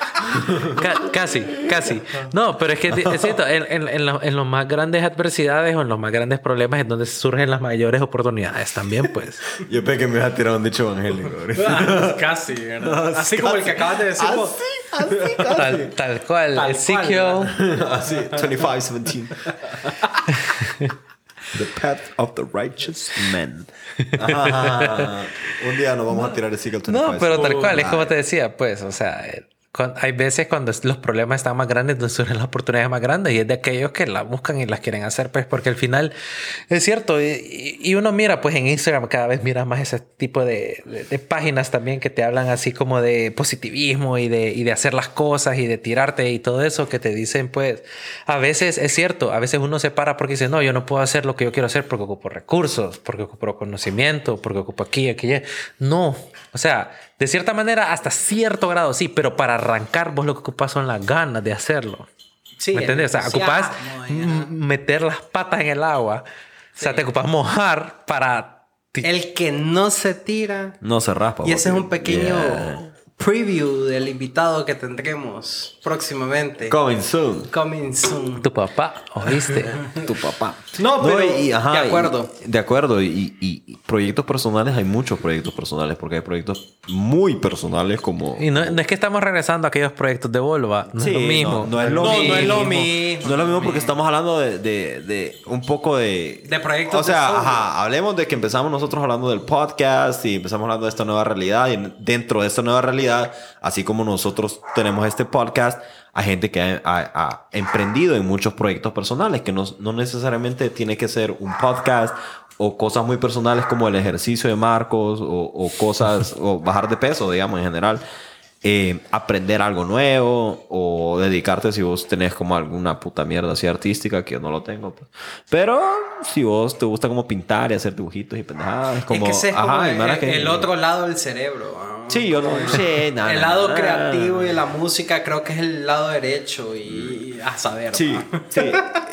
Ca- casi, casi. No, pero es que es cierto, en, en, en, lo- en las más grandes adversidades o en los más grandes problemas es donde surgen las mayores oportunidades también, pues. Yo pensé que me iba a tirar un dicho evangélico. ahorita. Casi, ¿verdad? Así como el que acabas de decir. vos. así, así, Tal, tal cual. Tal cual, Así, 25-17. The path of the righteous man. Ajá. Un día nos vamos a tirar el 25. No, pero tal cual, es como te decía, pues, o sea, eh, hay veces cuando los problemas están más grandes, donde surgen las oportunidades más grandes y es de aquellos que las buscan y las quieren hacer, pues, porque al final es cierto. Y, y uno mira, pues, en Instagram cada vez mira más ese tipo de, de- de páginas también que te hablan así como de positivismo y de, y de hacer las cosas y de tirarte y todo eso que te dicen, pues, a veces es cierto, a veces uno se para porque dice, no, yo no puedo hacer lo que yo quiero hacer porque ocupo recursos, porque ocupo conocimiento, porque ocupo aquí, aquí. No, o sea, de cierta manera, hasta cierto grado sí, pero para arrancar vos lo que ocupas son las ganas de hacerlo. Sí, ¿Me entiendes? O sea, ya. m- meter las patas en el agua. O sea, te ocupas mojar para... ti- El que no se tira. No se raspa. Y ese es un pequeño Yeah. Preview del invitado que tendremos próximamente. Coming soon. Coming soon. Tu papá, ¿oíste? Tu papá. No, pero de y- acuerdo. de acuerdo. Y, y- y proyectos personales, hay muchos proyectos personales, porque hay proyectos muy personales como... y no, no es que estamos regresando a aquellos proyectos de Volva. No Sí, es lo mismo. No, no es lo No, mismo. no es lo mismo. No es lo mismo porque estamos hablando de, de- de un poco de... De proyectos O sea, de ajá, hablemos de que empezamos nosotros hablando del podcast y empezamos hablando de esta nueva realidad. Y dentro de esta nueva realidad, así como nosotros tenemos este podcast, hay gente que ha emprendido en muchos proyectos personales, que no, no necesariamente tiene que ser un podcast o cosas muy personales como el ejercicio de Marcos o, o cosas, o bajar de peso, digamos, en general eh, aprender algo nuevo o dedicarte si vos tenés como alguna puta mierda así artística que yo no lo tengo. pues. Pero si vos te gusta como pintar y hacer dibujitos y pendejadas, como... es que ese es como ajá, y el, que- el otro lado del cerebro. ¿no? Sí, yo no sé nada. el lado creativo y de la música creo que es el lado derecho y a saber. Sí, ¿no? sí.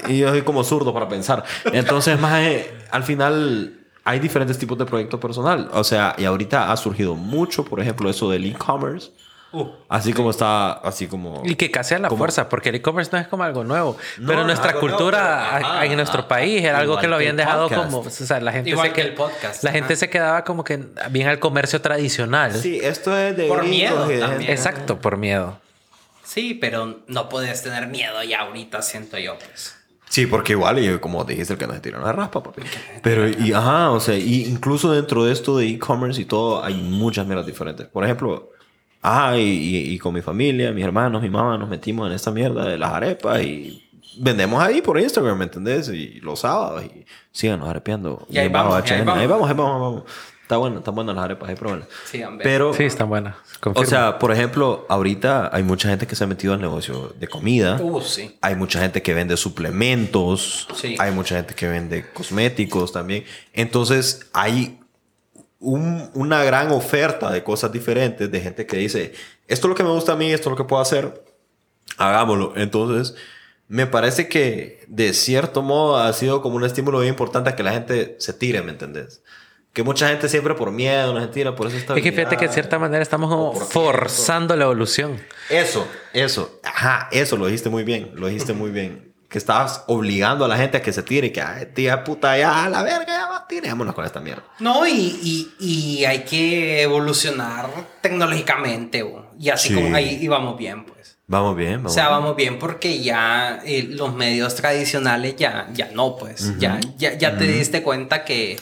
Y yo soy como zurdo para pensar. Entonces, más eh, al final hay diferentes tipos de proyectos personal. O sea, y ahorita ha surgido mucho, por ejemplo, eso del e-commerce. Uh, así como está, así como... Y que casi a la como- fuerza, porque el e-commerce no es como algo nuevo. No, pero nuestra cultura pero, ajá, en nuestro ajá, país era algo que lo habían dejado podcast. como. O sea, la gente Igual se que el podcast, La ajá. gente se quedaba como que bien al comercio tradicional. Sí, esto es de... Por miedo también. Exacto, por miedo. sí, pero no puedes tener miedo ya ahorita, siento yo. Pues. Sí, porque igual, y como dijiste, el que no se tira una raspa, papi. Pero, y ajá, o sea, y incluso dentro de esto de e-commerce y todo, hay muchas mierdas diferentes. Por ejemplo, ajá, y, y- y con mi familia, mis hermanos, mi mamá, nos metimos en esta mierda de las arepas y vendemos ahí por Instagram, ¿me entendés? Y los sábados, y síganos arepeando. Y ahí vamos, y ahí vamos. Ahí vamos, ahí vamos, ahí vamos. Está bueno, están buenas las arepas, ahí pruébenlas. Sí. Pero, Sí, están buenas. o sea, por ejemplo, ahorita hay mucha gente que se ha metido al negocio de comida. Uh, sí. Hay mucha gente que vende suplementos. Sí. Hay mucha gente que vende cosméticos también. Entonces, hay un- una gran oferta de cosas diferentes de gente que dice, esto es lo que me gusta a mí, esto es lo que puedo hacer, hagámoslo. Entonces, me parece que de cierto modo ha sido como un estímulo bien importante a que la gente se tire, ¿me entendés? Que mucha gente siempre por miedo no se tira, por eso está es que fíjate que de cierta manera estamos como forzando la evolución. eso, eso. Ajá, eso lo dijiste muy bien. Lo dijiste muy bien. Que estabas obligando a la gente a que se tire. Que, ay, tía puta, ya, a la verga, ya va, tirémonos con esta mierda. No, y, y, y hay que evolucionar tecnológicamente. bo. Y así Sí. como ahí y vamos bien, pues. Vamos bien, O vamos sea, bien. vamos bien porque ya eh, los medios tradicionales ya, ya no, pues. Ya, ya, ya te diste cuenta que,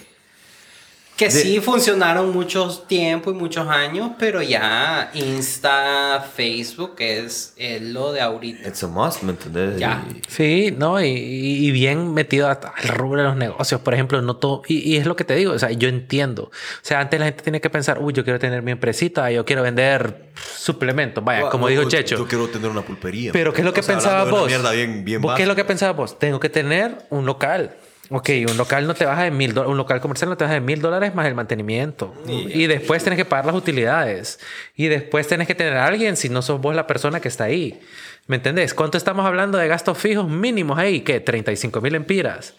que De- sí funcionaron muchos tiempo y muchos años, pero ya Insta, Facebook es, es lo de ahorita. It's a must, ¿me entendés? Ya. Y- Sí, no, y, y bien metido a- al rubro de los negocios, por ejemplo, no todo, y, y es lo que te digo, o sea, yo entiendo. O sea, antes la gente tiene que pensar, uy, yo quiero tener mi empresita, yo quiero vender suplementos, vaya, como dijo yo- Checho. Yo quiero tener una pulpería. Pero ¿qué es lo que O sea, pensabas vos? una mierda bien, bien ¿Vos ¿Qué es lo que pensabas vos? Tengo que tener un local. Ok, un local no te baja de mil dólares, un local comercial no te baja de mil dólares más el mantenimiento. Y después tienes que pagar las utilidades. Y después tienes que tener a alguien si no sos vos la persona que está ahí. ¿Me entendés? ¿Cuánto estamos hablando de gastos fijos mínimos ahí? ¿Qué? 35 mil empiras.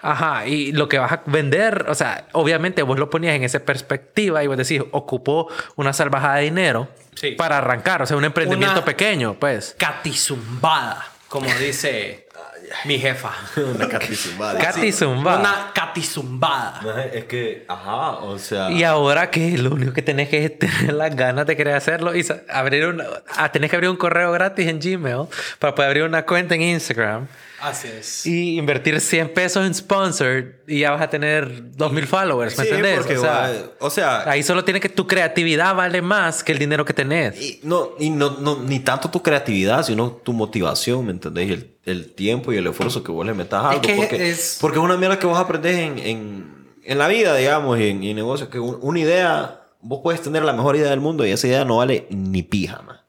Ajá, y lo que vas a vender, o sea, obviamente vos lo ponías en esa perspectiva y vos decís, ocupó una salvajada de dinero Sí. para arrancar, o sea, un emprendimiento Una- pequeño, pues. Catizumbada, como dice mi jefa. Una catizumbada. Katy Zumba. Una catizumbada. Es que, ajá, o sea... Y ahora que lo único que tenés que es tener las ganas de querer hacerlo y abrir una, ah, tenés que abrir un correo gratis en Gmail para poder abrir una cuenta en Instagram Así es. y invertir 100 pesos en sponsored y ya vas a tener 2000 followers, ¿me Sí, entendés? porque, o, sea, va- o sea, ahí solo tiene que tu creatividad vale más que el dinero que tenés. Y no, y no, no, ni tanto tu creatividad, sino tu motivación, ¿me entendés? Y el, el tiempo y el esfuerzo que vos le metas a Es algo. que porque, es- porque es una mierda que vos aprendés en, en, en la vida, digamos, y en, negocios. Que un- una idea, vos puedes tener la mejor idea del mundo y esa idea no vale ni pija, más.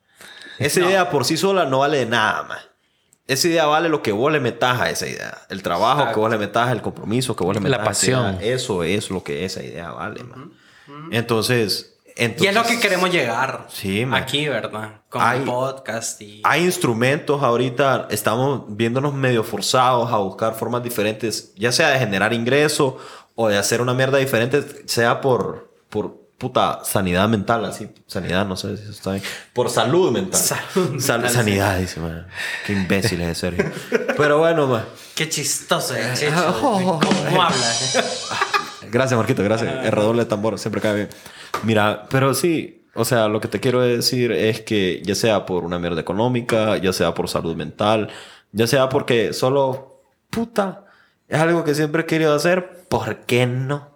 Esa idea por sí sola no vale de nada, más. Esa idea vale lo que vos le metas a esa idea. El trabajo Exacto. que vos le metas, el compromiso que vos le La metas. a esa pasión. idea. Eso es lo que esa idea vale, man. Entonces, entonces... Y es lo que queremos llegar. Sí, man. Aquí, ¿verdad? Con Hay- el podcast y... Hay instrumentos ahorita, estamos viéndonos medio forzados a buscar formas diferentes, ya sea de generar ingreso o de hacer una mierda diferente, sea por, por puta, sanidad mental, así. Sanidad, no sé si eso está bien. Por salud mental. Salud Sal- mental, sanidad, dice, man. Qué imbécil es Sergio. Pero bueno, man. Qué chistoso es, Checho. ¿Cómo habla? Gracias, Marquito, gracias. El redoble de tambor siempre cae bien. Mira, pero sí, o sea, lo que te quiero decir es que ya sea por una mierda económica, ya sea por salud mental, ya sea porque solo, puta, es algo que siempre he querido hacer, ¿por qué no?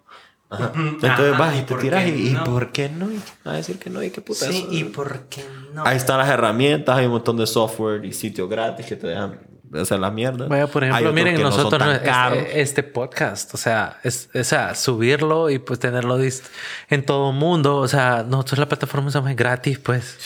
Ajá. Entonces Ajá, vas ¿y y te tiras y, ¿y no? por qué no? Y a decir que no, y qué puta Sí, eso? ¿y por qué no? Ahí están las herramientas, hay un montón de software y sitios gratis que te dejan hacer las mierdas. Vaya, por ejemplo, miren, nosotros no- este, este podcast, o sea, es, o sea, subirlo y pues tenerlo en todo mundo, o sea, nosotros la plataforma usamos gratis, pues.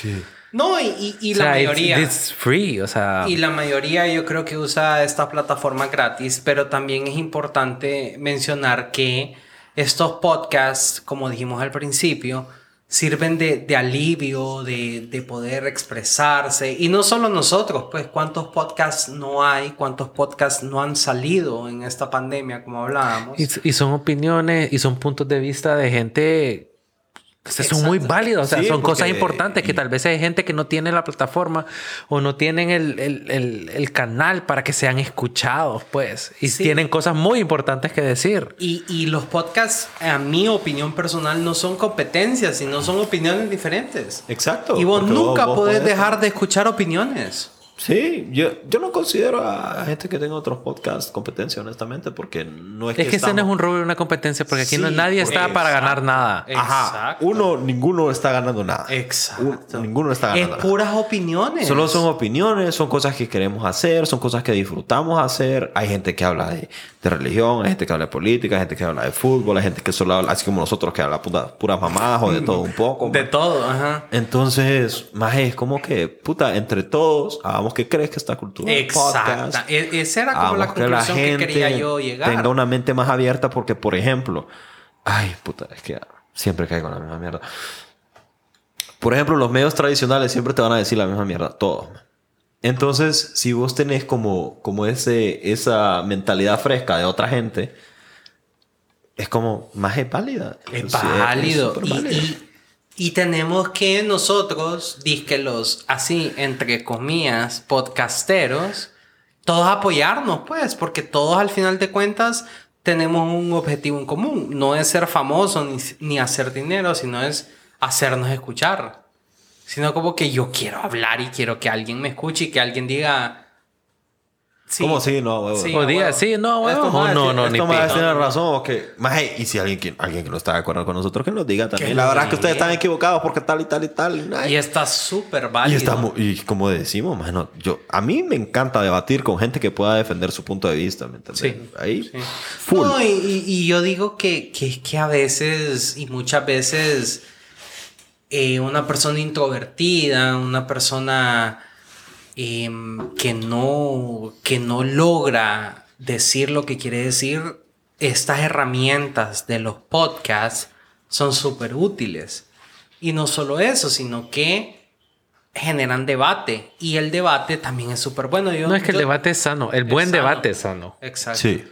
No, y, y, y O la sea, it's- mayoría. It's, free, o sea. Y la mayoría yo creo que usa esta plataforma gratis, pero también es importante mencionar que estos podcasts, como dijimos al principio, sirven de, de alivio, de, de poder expresarse. Y no solo nosotros, pues cuántos podcasts no hay, cuántos podcasts no han salido en esta pandemia, como hablábamos. Y, y son opiniones y son puntos de vista de gente son muy Exacto. válidos. O sea, Sí, son cosas importantes que tal vez hay gente que no tiene la plataforma o no tienen el, el- el- el canal para que sean escuchados, pues. Y Sí. tienen cosas muy importantes que decir. Y, y los podcasts, a mi opinión personal, no son competencias, sino son opiniones diferentes. Exacto. Y vos nunca vos podés podés- dejar de escuchar opiniones. Sí, yo, yo no considero a gente que tenga otros podcasts competencia, honestamente, porque no es, Es que ese no es estamos- un rubro de una competencia porque aquí no, nadie está para ganar nada. Ajá. Exacto. Uno, ninguno está ganando nada. Exacto. Un- ninguno está Es ganando nada. puras opiniones. Solo son opiniones, son cosas que queremos hacer, son cosas que disfrutamos hacer. Hay gente que habla de, de religión, hay gente que habla de política, hay gente que habla de fútbol, hay gente que solo habla, así como nosotros, que habla puta, puras mamás o de todo un poco. De todo, ajá. Entonces, más es como que, puta, entre todos, hagamos que crezca esta cultura. podcast. E- esa era como la Hagamos que la conclusión que, gente quería yo llegar. tenga una mente más abierta porque, por ejemplo, ay, puta, es que siempre caigo en la misma mierda. Por ejemplo, los medios tradicionales siempre te van a decir la misma mierda, todos. man. Entonces, si vos tenés como, como ese, esa mentalidad fresca de otra gente, es como más es válida. Es Sí, válido. y- y tenemos que nosotros, disque los así, entre comillas, podcasteros, todos apoyarnos, pues, porque todos al final de cuentas tenemos un objetivo en común. No es ser famoso ni, ni hacer dinero, sino es hacernos escuchar. Sino como que yo quiero hablar y quiero que alguien me escuche y que alguien diga... Sí, ¿Cómo sí? No, huevo. Sí, O diga, huevo. sí, no, huevo. Esto O más, no, no, ni esto más tiene razón. o que, más, y si alguien, que- alguien que no está de acuerdo con nosotros, que nos diga también. Que la verdad es que ustedes están equivocados porque tal y tal y tal. Y está súper Y, válido. estamos, y como decimos, mano, yo, a mí me encanta debatir con gente que pueda defender su punto de vista, ¿me entiendes? Sí, Ahí, sí. full. No, y, y- y yo digo que, que, que a veces y muchas veces eh, una persona introvertida, una persona em, que, no, que no logra decir lo que quiere decir, estas herramientas de los podcasts son súper útiles. Y no solo eso, sino que generan debate. Y el debate también es súper bueno. Yo- No es que el debate es sano. El buen sano. debate es sano. Exacto. Sí.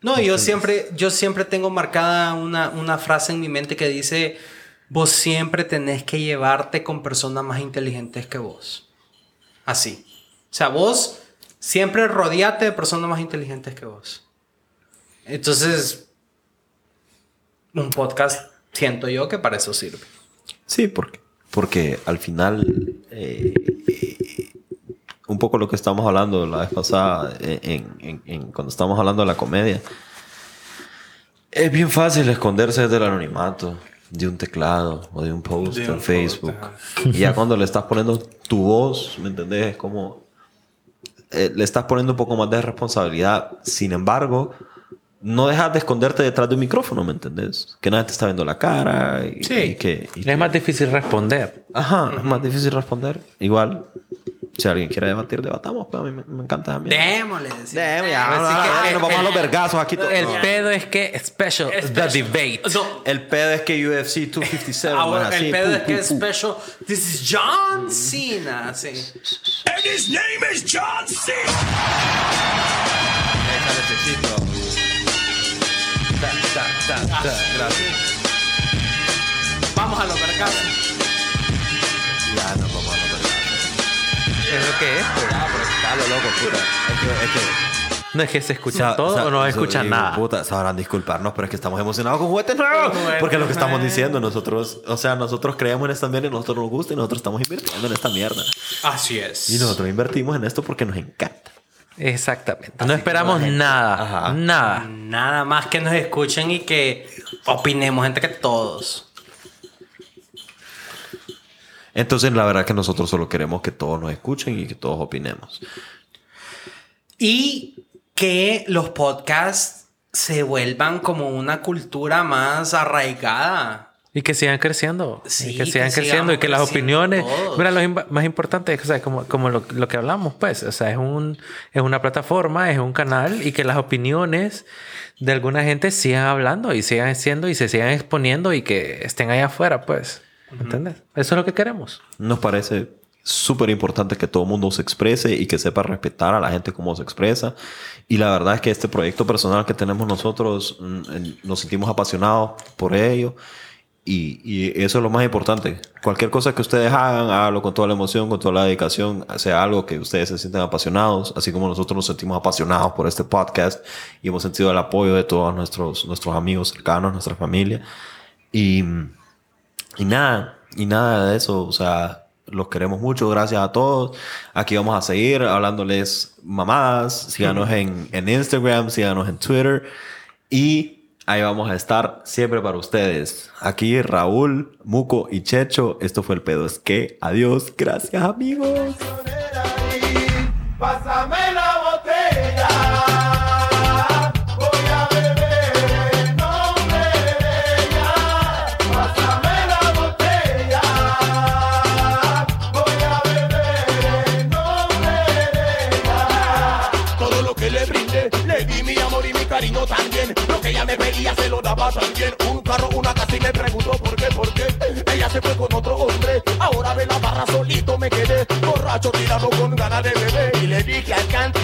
No, yo siempre, yo siempre tengo marcada una, una frase en mi mente que dice, vos siempre tenés que llevarte con personas más inteligentes que vos. Así. O sea, vos siempre rodeate de personas más inteligentes que vos. Entonces, un podcast siento yo que para eso sirve. Sí, porque, porque al final, eh, un poco lo que estamos hablando la vez pasada, eh, en, en- en- cuando estamos hablando de la comedia, es bien fácil esconderse desde el anonimato de un teclado o de un post De en un Facebook. post, y ya cuando le estás poniendo tu voz, ¿me entendés? Es como... eh, le estás poniendo un poco más de responsabilidad. Sin embargo, no dejas de esconderte detrás de un micrófono, ¿me entendés? Que nadie te está viendo la cara y, Sí. y que... y que- Es más difícil responder. Ajá, es más difícil responder. Igual, si alguien quiere debatir, debatamos. Pero a mí me, me encanta a mí. Démosle. decimos. Démosle, ya, Así ahora, que, ahora eh, nos vamos a los vergazos aquí. todos. El No. pedo es que special, the debate. No, El pedo es que UFC 257 Ahora, el pedo pu, es que pu, es pu. special. This is John Cena. Sí. And his name is John Cena. Vamos casa. Ya Es lo que es. pues. Ya, pero está lo loco, puta. Es que, es que No es que se escucha Sa- todo sa- o no digo, nada. Puta, sabrán disculparnos, pero es que estamos emocionados con juguetes nuevos. Porque es lo que estamos diciendo nosotros, o sea, nosotros creemos en esta mierda y nosotros nos gusta y nosotros estamos invirtiendo en esta mierda. Así es. Y nosotros invertimos en esto porque nos encanta. Exactamente. No esperamos nada. Ajá. Nada. Nada más que nos escuchen y que opinemos entre todos. Entonces, la verdad que nosotros solo queremos que todos nos escuchen y que todos opinemos. Y que los podcasts se vuelvan como una cultura más arraigada. Y que sigan creciendo. Sí, y que sigan que creciendo y que las opiniones. todos. Mira, lo más importante es o sea, como, como lo, lo que hablamos, pues. O sea, es, un, es una plataforma, es un canal y que las opiniones de alguna gente sigan hablando y sigan siendo y se sigan exponiendo y que estén allá afuera, pues. ¿Entiendes? Eso es lo que queremos. Nos parece súper importante que todo el mundo se exprese y que sepa respetar a la gente como se expresa. Y la verdad es que este proyecto personal que tenemos nosotros, mm, nos sentimos apasionados por ello. Y, y eso es lo más importante. Cualquier cosa que ustedes hagan, háganlo con toda la emoción, con toda la dedicación, sea algo que ustedes se sientan apasionados, así como nosotros nos sentimos apasionados por este podcast y hemos sentido el apoyo de todos nuestros, nuestros amigos cercanos, nuestra familia. Y, y nada, y nada de eso, o sea, los queremos mucho, gracias a todos. Aquí vamos a seguir hablándoles mamadas, síganos en, en Instagram, síganos en Twitter y ahí vamos a estar siempre para ustedes. Aquí Raúl, Muco y Checho, esto fue el pedo es que, adiós, gracias amigos. Pásame ella se lo daba también. Un carro, una casa y me preguntó por qué, por qué. Ella se fue con otro hombre. Ahora ve la barra solito me quedé. Borracho tirado con ganas de beber. Y le dije al canto